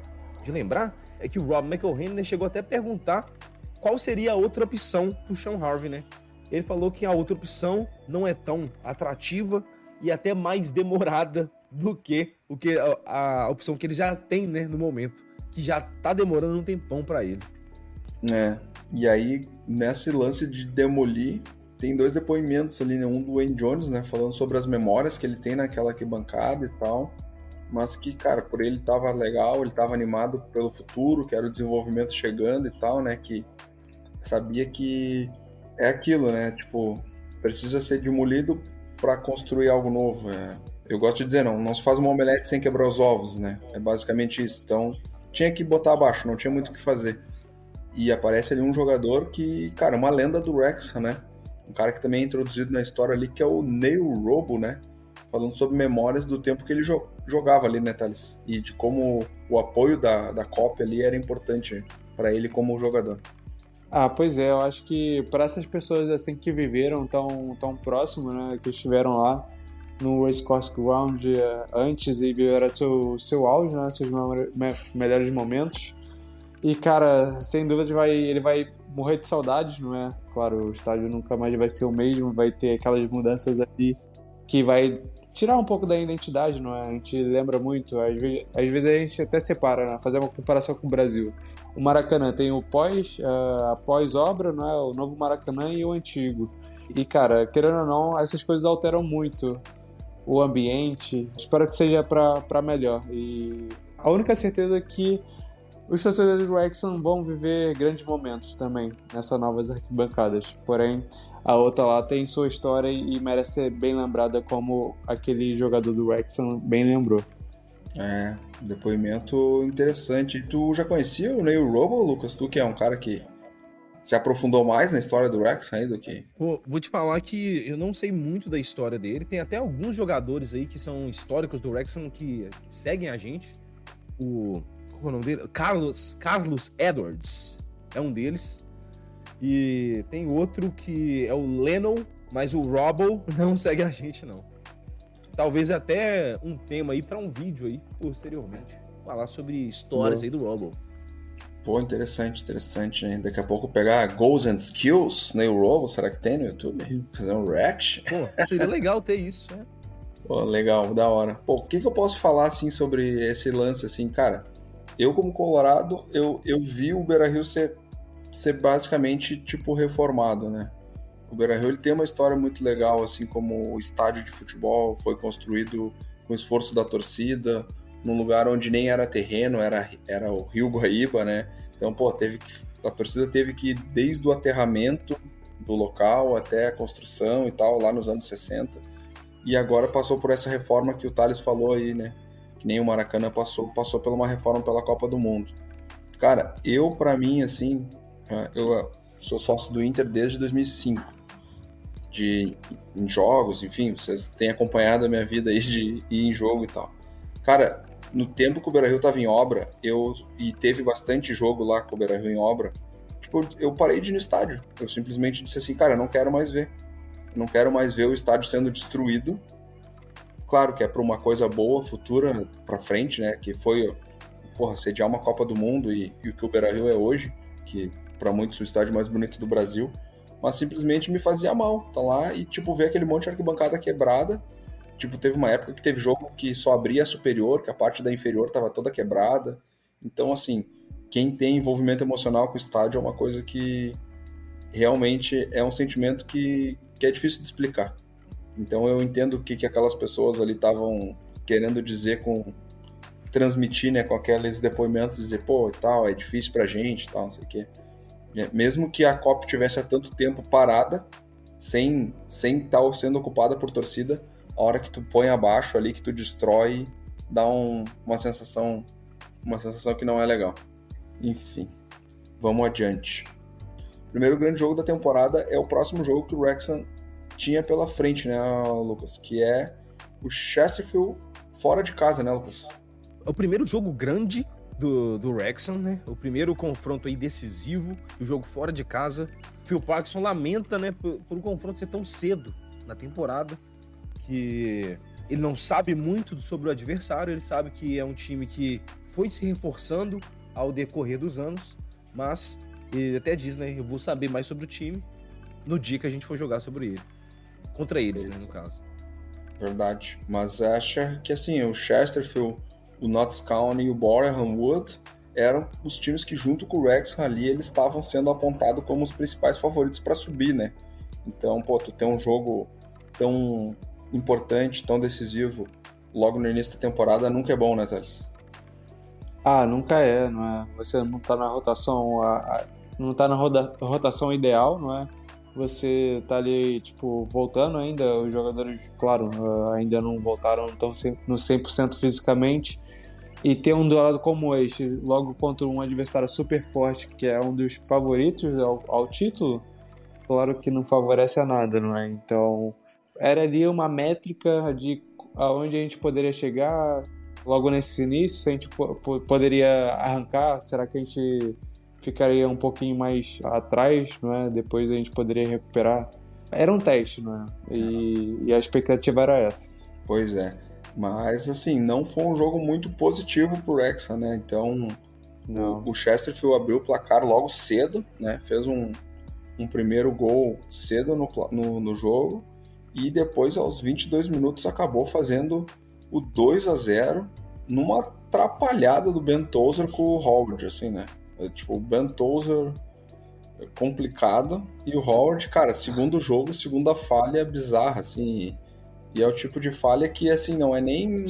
de lembrar é que o Rob McElhenney chegou até a perguntar qual seria a outra opção pro Sean Harvey, né? Ele falou que a outra opção não é tão atrativa e até mais demorada do que o que a, a opção que ele já tem, né, no momento, que já tá demorando um tempão para ele. É. E aí nesse lance de demolir tem dois depoimentos ali, né? Um do Wayne Jones, né, falando sobre as memórias que ele tem naquela bancada e tal mas que, cara, por ele tava legal, ele tava animado pelo futuro, que era o desenvolvimento chegando e tal, né? Que sabia que é aquilo, né? Tipo, precisa ser demolido para construir algo novo. É. Eu gosto de dizer, não, não se faz uma omelete sem quebrar os ovos, né? É basicamente isso. Então, tinha que botar abaixo, não tinha muito o que fazer. E aparece ali um jogador que, cara, uma lenda do Wrexham, né? Um cara que também é introduzido na história ali, que é o Neil Robo, né? falando sobre memórias do tempo que ele jo jogava ali, né, Thales? E de como o apoio da, da cópia ali era importante para ele como jogador. Ah, pois é, eu acho que para essas pessoas assim que viveram tão, tão próximo, né, que estiveram lá no Race Course Ground uh, antes e viveram seu, seu auge, né, seus me melhores momentos. E, cara, sem dúvida vai, ele vai morrer de saudades, não é? Claro, o estádio nunca mais vai ser o mesmo, vai ter aquelas mudanças ali que vai tirar um pouco da identidade, não é? A gente lembra muito, às vezes, às vezes a gente até separa, né? fazer uma comparação com o Brasil. O Maracanã tem o pós, uh, a pós-obra, não é? O novo Maracanã e o antigo. E, cara, querendo ou não, essas coisas alteram muito o ambiente. Espero que seja para melhor. E a única certeza é que os torcedores do Wrexham vão viver grandes momentos também nessas novas arquibancadas. Porém, a outra lá tem sua história e merece ser bem lembrada como aquele jogador do Wrexham bem lembrou. É, depoimento interessante. Tu já conhecia o Neil Robo, Lucas? Tu que é um cara que se aprofundou mais na história do Wrexham aí do que... Pô, vou te falar que eu não sei muito da história dele. Tem até alguns jogadores aí que são históricos do Wrexham que, que seguem a gente. O... Qual é o nome dele? Carlos, Carlos Edwards é um deles. E tem outro que é o Lennon, mas o Robbo não segue a gente, não. Talvez até um tema aí para um vídeo aí, posteriormente. Falar sobre histórias Boa. aí do Robbo. Pô, interessante, interessante, né? Daqui a pouco pegar Goals and Skills, né? O Robbo, será que tem no YouTube? Fazer um react? Pô, seria legal ter isso, né? Pô, legal, da hora. Pô, o que, que eu posso falar, assim, sobre esse lance, assim, cara? Eu, como Colorado, eu, eu vi o Beira-Rio ser ser basicamente tipo reformado, né? O Beira-Rio tem uma história muito legal, assim como o estádio de futebol foi construído com esforço da torcida, num lugar onde nem era terreno, era, era o Rio Guaíba, né? Então, pô, teve que, a torcida teve que ir desde o aterramento do local até a construção e tal, lá nos anos 60. E agora passou por essa reforma que o Thales falou aí, né? Que nem o Maracanã passou, passou por uma reforma pela Copa do Mundo. Cara, eu, para mim, assim, é, eu sou sócio do Inter desde 2005. De, em jogos, enfim, vocês têm acompanhado a minha vida aí de ir em jogo e tal. Cara, no tempo que o Beira-Rio tava em obra, eu e teve bastante jogo lá com o Beira-Rio em obra, tipo, eu parei de ir no estádio. Eu simplesmente disse assim, cara, eu não quero mais ver. Não quero mais ver o estádio sendo destruído claro que é para uma coisa boa, futura, para frente, né? Que foi, porra, sediar uma Copa do Mundo e, e o que o Beira-Rio é hoje, que para muitos o estádio mais bonito do Brasil, mas simplesmente me fazia mal, tá lá e tipo ver aquele monte de arquibancada quebrada. Tipo, teve uma época que teve jogo que só abria a superior, que a parte da inferior tava toda quebrada. Então, assim, quem tem envolvimento emocional com o estádio é uma coisa que realmente é um sentimento que, que é difícil de explicar. Então eu entendo o que, que aquelas pessoas ali estavam querendo dizer com transmitir, né, com aqueles depoimentos, dizer, pô, tal, é difícil pra gente, tal, não sei o quê. É, mesmo que a COP tivesse há tanto tempo parada, sem sem estar sendo ocupada por torcida, a hora que tu põe abaixo ali, que tu destrói, dá um, uma sensação uma sensação que não é legal. Enfim, vamos adiante. O primeiro grande jogo da temporada é o próximo jogo que o Wrexham tinha pela frente, né, Lucas? Que é o Chesterfield fora de casa, né, Lucas? É o primeiro jogo grande do, do Wrexham, né? O primeiro confronto aí decisivo, o jogo fora de casa. Phil Parkinson lamenta, né, por, por o confronto ser tão cedo na temporada, que ele não sabe muito sobre o adversário, ele sabe que é um time que foi se reforçando ao decorrer dos anos, mas ele até diz, né, eu vou saber mais sobre o time no dia que a gente for jogar sobre ele. Contra eles, né, no caso. Verdade. Mas acha que assim, o Chesterfield o Notts County e o Boreham Wood eram os times que, junto com o Wrexham ali, eles estavam sendo apontados como os principais favoritos para subir, né? Então, pô, tu tem um jogo tão importante, tão decisivo logo no início da temporada nunca é bom, né, Thales? Ah, nunca é, não é? Você não tá na rotação, não tá na rotação ideal, não é? Você tá ali, tipo, voltando ainda, os jogadores, claro, ainda não voltaram tão no 100% fisicamente, e ter um duelo como este, logo contra um adversário super forte, que é um dos favoritos ao, ao título, claro que não favorece a nada, não é? Então, era ali uma métrica de aonde a gente poderia chegar logo nesse início, se a gente poderia arrancar, será que a gente ficaria um pouquinho mais atrás, não é? Depois a gente poderia recuperar. Era um teste, não é? E, e a expectativa era essa. Pois é. Mas, assim, não foi um jogo muito positivo pro Wrexham, né? Então, não. o Chesterfield abriu o placar logo cedo, né? Fez um, um primeiro gol cedo no, no, no, jogo e depois, aos 22 minutos, acabou fazendo o 2 a 0 numa atrapalhada do Ben Tozer com o Howard, assim, né? É, tipo, o Ben Tozer é complicado e o Howard, cara, segundo jogo, segunda falha bizarra, assim. E é o tipo de falha que, assim, não é nem.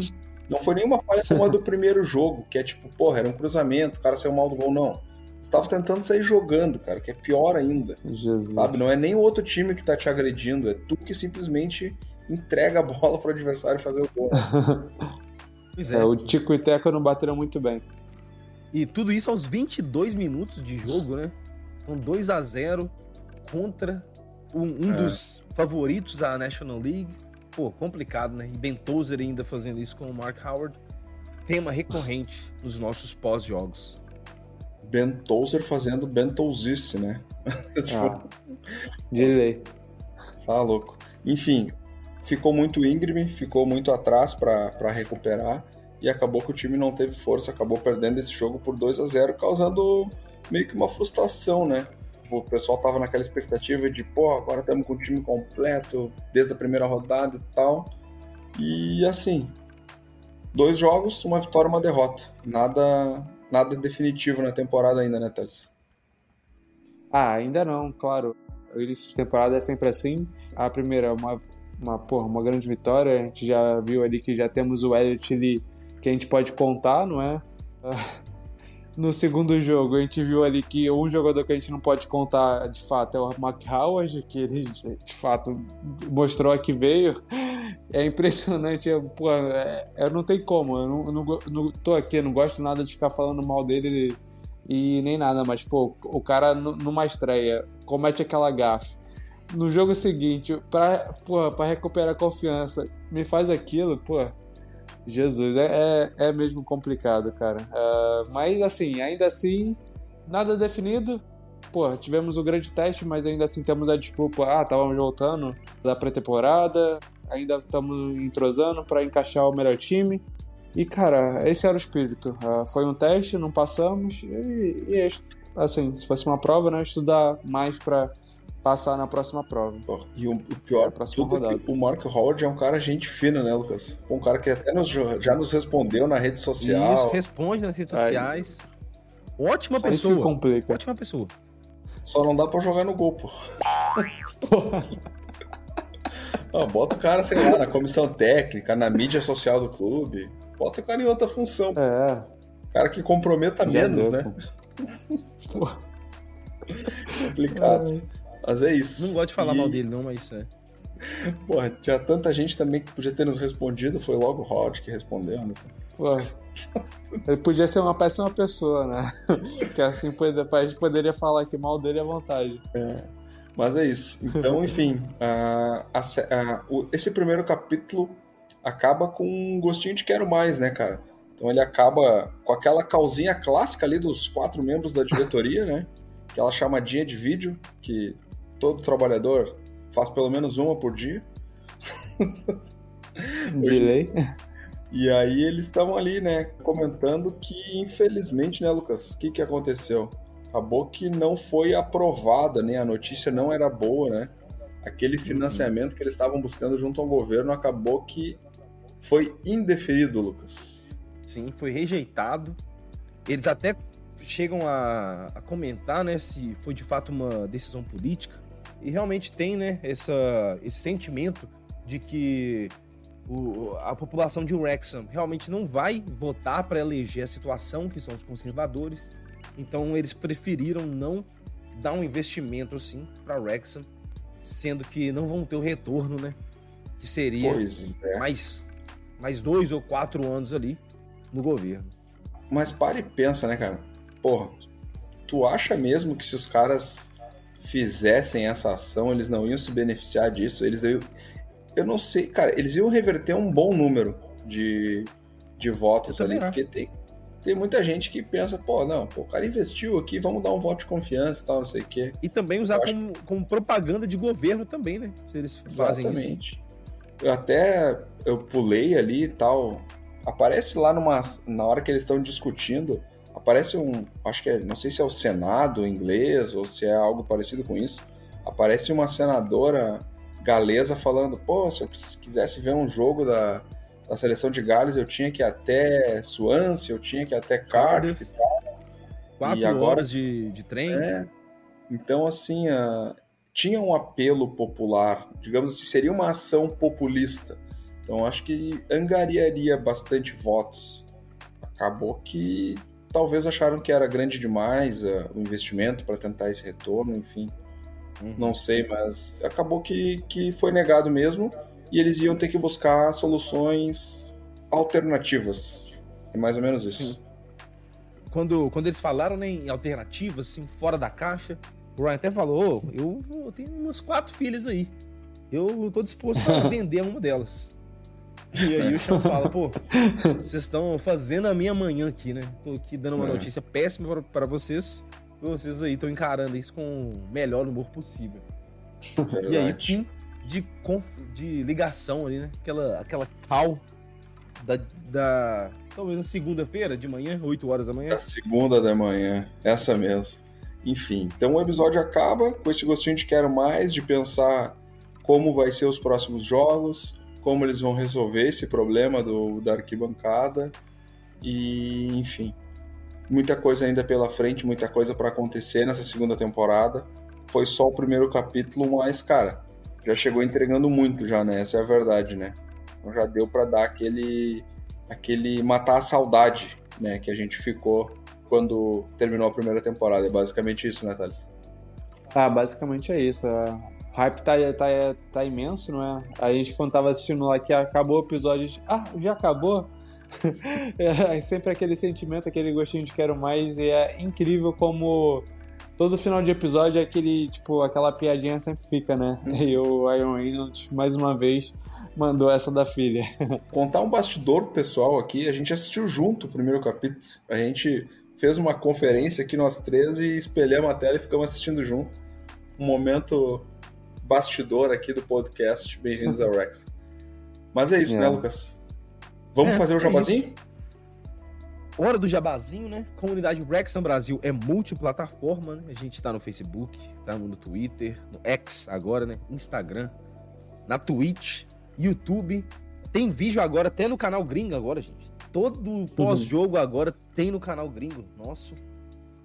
Não foi nenhuma falha como a do primeiro jogo, que é tipo, porra, era um cruzamento, o cara saiu mal do gol, não. Você tava tentando sair jogando, cara, que é pior ainda. Jesus. Sabe? Não é nem o outro time que tá te agredindo, é tu que simplesmente entrega a bola pro adversário fazer o gol. pois é. é. O Tico e Teco não bateram muito bem. E tudo isso aos 22 minutos de jogo, né? Então 2 a 0 contra um, um é. dos favoritos da National League pô, complicado, né? E Ben Tozer ainda fazendo isso com o Mark Howard. Tema recorrente nos nossos pós-jogos. Ben Tozer fazendo Bentosice, né? tipo... ah, de Tá louco. Enfim, ficou muito íngreme, ficou muito atrás para recuperar e acabou que o time não teve força, acabou perdendo esse jogo por 2 a 0 causando meio que uma frustração, né? o pessoal tava naquela expectativa de, pô, agora estamos com o time completo desde a primeira rodada e tal. E assim, dois jogos, uma vitória e uma derrota. Nada, nada definitivo na temporada ainda, né, Thales? Ah, ainda não, claro. O início de temporada é sempre assim. A primeira é uma, uma, porra, uma grande vitória. A gente já viu ali que já temos o Elliot ali que a gente pode contar, não é? No segundo jogo, a gente viu ali que um jogador que a gente não pode contar de fato é o Mark Howard, que ele de fato mostrou que veio. É impressionante, eu, pô, é, eu não tenho como, eu não, não, não tô aqui, não gosto nada de ficar falando mal dele e nem nada, mas pô, o cara numa estreia comete aquela gafe. No jogo seguinte, pra, pô, pra recuperar a confiança, me faz aquilo, pô, Jesus, é, é, é mesmo complicado, cara. Uh, mas assim, ainda assim, nada definido. Pô, tivemos o um grande teste, mas ainda assim temos a desculpa. Ah, estávamos voltando da pré-temporada. ainda estamos entrosando para encaixar o melhor time. E, cara, esse era o espírito. Uh, foi um teste, não passamos. E, e, assim, se fosse uma prova, né, estudar mais para passar na próxima prova. E o, o pior, tudo é que o Mark Howard é um cara gente fina, né, Lucas? Um cara que até nos, já nos respondeu na rede social. Isso, responde nas redes sociais. Ótima Só pessoa. complica. Ótima pessoa. Só não dá pra jogar no gol, pô. Não, bota o cara, sei lá, na comissão técnica, na mídia social do clube. Bota o cara em outra função. É. Cara que comprometa Já menos, deu, né? Complicado. É. Mas é isso. Não gosto de falar e... mal dele, não, mas é. Porra, tinha tanta gente também que podia ter nos respondido, foi logo o Rod que respondeu, né? ele podia ser uma péssima pessoa, né? que assim a gente poderia falar que mal dele à vontade. É. Mas é isso. Então, enfim, a, a, a, o, esse primeiro capítulo acaba com um gostinho de quero mais, né, cara? Então ele acaba com aquela calzinha clássica ali dos quatro membros da diretoria, né? Aquela chamadinha de vídeo que todo trabalhador faz pelo menos uma por dia. Delay. E aí eles estavam ali, né, comentando que infelizmente, né, Lucas, o que que aconteceu? acabou que não foi aprovada, né? A notícia não era boa, né? Aquele uhum. financiamento que eles estavam buscando junto ao governo acabou que foi indeferido, Lucas. Sim, foi rejeitado. Eles até chegam a, a comentar, né, se foi de fato uma decisão política. E realmente tem, né, essa, esse sentimento de que o, a população de Wrexham realmente não vai votar para eleger a situação, que são os conservadores, então eles preferiram não dar um investimento assim para Wrexham, sendo que não vão ter o retorno, né? Que seria é. mais, mais dois ou quatro anos ali no governo. Mas para e pensa, né, cara? Porra, tu acha mesmo que se os caras fizessem essa ação, eles não iam se beneficiar disso? Eles iam... Eu não sei, cara, eles iam reverter um bom número de, de votos ali, porque tem, tem muita gente que pensa, pô, não, pô, o cara investiu aqui, vamos dar um voto de confiança e tal, não sei o quê. E também usar como, acho... como, propaganda de governo também, né? Se eles fazem Exatamente. isso. Eu até eu pulei ali e tal. Aparece lá numa, na hora que eles estão discutindo, aparece um, acho que é, não sei se é o Senado inglês ou se é algo parecido com isso. Aparece uma senadora galesa falando, pô, se eu quisesse ver um jogo da da seleção de Gales, eu tinha que ir até Swansea, eu tinha que ir até Cardiff e tal. Quatro e agora, horas de, de trem. É, então, assim, tinha um apelo popular, digamos assim, seria uma ação populista. Então, acho que angariaria bastante votos. Acabou que talvez acharam que era grande demais uh, o investimento para tentar esse retorno, enfim. Uhum. Não sei, mas acabou que, que foi negado mesmo e eles iam ter que buscar soluções alternativas. É mais ou menos isso. Sim. Quando, quando eles falaram né, em alternativas, assim, fora da caixa, o Ryan até falou: oh, eu, eu tenho umas quatro filhas aí. Eu tô disposto a vender uma delas. E aí o Chão fala, pô, vocês estão fazendo a minha manhã aqui, né? Tô aqui dando uma é. notícia péssima para vocês. Vocês aí estão encarando isso com o melhor humor possível. Verdade. E aí, fim de, conf... de ligação ali, né? Aquela, aquela call da, da talvez na segunda-feira de manhã, 8 horas da manhã. Da segunda da manhã, essa mesmo. Enfim, então o episódio acaba com esse gostinho de quero mais, de pensar como vai ser os próximos jogos, como eles vão resolver esse problema do, da arquibancada e, enfim, muita coisa ainda pela frente, muita coisa para acontecer nessa segunda temporada. Foi só o primeiro capítulo, mas, cara, já chegou entregando muito já, né? Essa é a verdade, né? Então já deu para dar aquele aquele matar a saudade, né, que a gente ficou quando terminou a primeira temporada. É basicamente isso, né, Thales? Ah, basicamente é isso. O hype tá, tá, tá imenso, não é? Aí a gente, quando tava assistindo lá que acabou o episódio, a gente, ah, já acabou? é sempre aquele sentimento, aquele gostinho de quero mais, e é incrível como todo final de episódio é aquele, tipo, aquela piadinha sempre fica, né? Uhum. E o Iron Reynolds, mais uma vez, mandou essa da filha. Contar um bastidor pessoal aqui, a gente assistiu junto o primeiro capítulo. A gente fez uma conferência aqui nós três e espelhamos a tela e ficamos assistindo junto. Um momento bastidor aqui do podcast. Bem-vindos ao Rex. Mas é isso, é. né, Lucas? Vamos é, fazer o é jabazinho? Hora do jabazinho, né? Comunidade Rexham Brasil é multiplataforma, né? A gente tá no Facebook, tá no Twitter, no X agora, né? Instagram, na Twitch, YouTube. Tem vídeo agora até no canal Gringo agora, gente. Todo pós-jogo agora tem no canal Gringo. Nosso.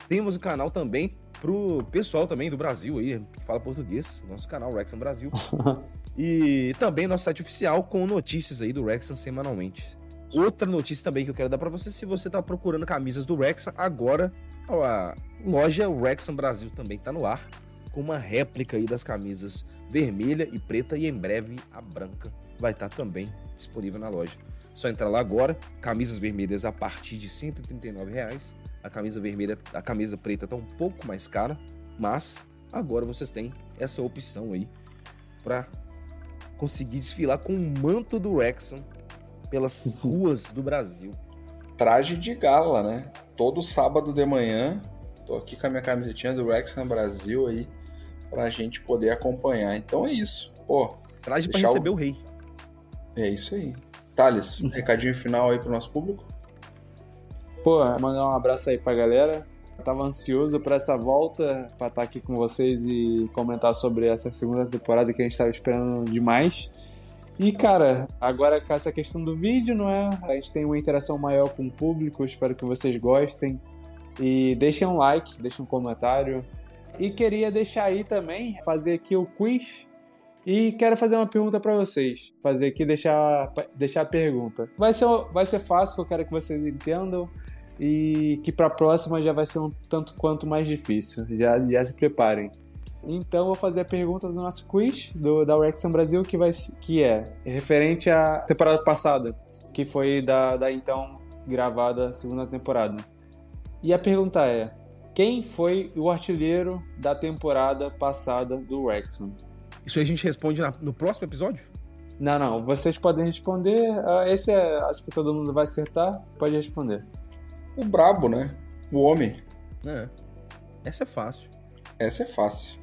Temos o canal também pro pessoal também do Brasil aí, que fala português. Nosso canal Rexham Brasil. e também nosso site oficial com notícias aí do Rexham semanalmente. Outra notícia também que eu quero dar para você, se você tá procurando camisas do Wrexham, agora a loja Wrexham Brasil também tá no ar, com uma réplica aí das camisas vermelha e preta e em breve a branca vai estar tá também disponível na loja. Só entrar lá agora, camisas vermelhas a partir de 139 reais. A camisa vermelha, a camisa preta tá um pouco mais cara, mas agora vocês têm essa opção aí para conseguir desfilar com o manto do Wrexham pelas ruas do Brasil. Traje de gala, né? Todo sábado de manhã, tô aqui com a minha camisetinha do Wrexham Brasil aí, pra gente poder acompanhar. Então é isso. Pô, Traje pra receber o... o rei. É isso aí. Thales, recadinho final aí pro nosso público? Pô, mandar um abraço aí pra galera. Eu tava ansioso para essa volta, para estar aqui com vocês e comentar sobre essa segunda temporada que a gente estava esperando demais. E, cara, agora com essa questão do vídeo, não é? A gente tem uma interação maior com o público, espero que vocês gostem. E deixem um like, deixem um comentário. E queria deixar aí também, fazer aqui o quiz. E quero fazer uma pergunta para vocês. Fazer aqui, deixar, deixar a pergunta. Vai ser, vai ser fácil, eu quero que vocês entendam. E que para a próxima já vai ser um tanto quanto mais difícil. Já, já se preparem. Então vou fazer a pergunta do nosso quiz do, da Wrexham Brasil, que, vai, que é referente à temporada passada, que foi da, da então gravada segunda temporada. E a pergunta é: quem foi o artilheiro da temporada passada do Wrexham? Isso aí a gente responde na, no próximo episódio? Não, não. Vocês podem responder. Ah, esse é, acho que todo mundo vai acertar. Pode responder. O brabo, né? O homem. É. Essa é fácil. Essa é fácil.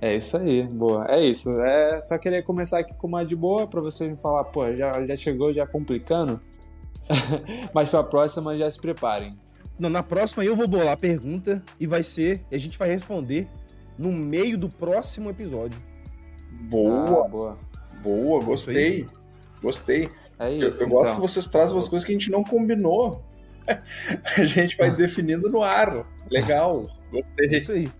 É. é. isso aí, boa. É isso. É, só queria começar aqui com uma de boa para vocês me falar, pô, já, já chegou já complicando. Mas pra próxima já se preparem. Não, na próxima eu vou bolar a pergunta e vai ser. A gente vai responder no meio do próximo episódio. Boa, ah, boa. Boa, gostei. Gostei. É isso, eu, eu então. gosto que vocês trazem umas coisas que a gente não combinou. a gente vai definindo no ar. Legal. Gostei. É isso aí.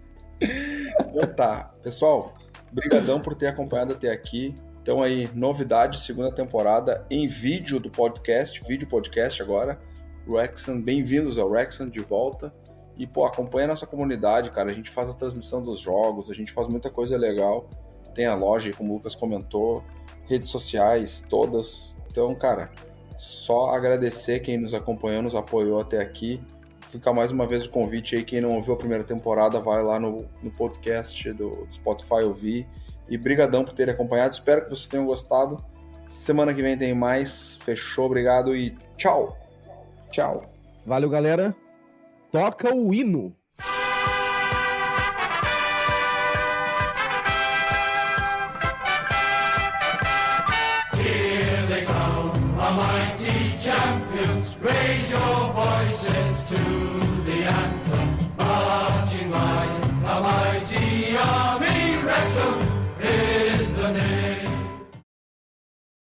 Então tá. Pessoal, brigadão por ter acompanhado até aqui. Então aí, novidade, segunda temporada em vídeo do podcast, vídeo podcast agora. Rexan, bem-vindos ao Rexan de volta. E, pô, acompanha a nossa comunidade, cara. A gente faz a transmissão dos jogos, a gente faz muita coisa legal. Tem a loja, como o Lucas comentou, redes sociais, todas. Então, cara, só agradecer quem nos acompanhou, nos apoiou até aqui ficar mais uma vez o convite aí, quem não ouviu a primeira temporada, vai lá no, no podcast do Spotify ouvir. E brigadão por terem acompanhado, espero que vocês tenham gostado. Semana que vem tem mais. Fechou, obrigado e tchau. Tchau. Valeu, galera. Toca o hino.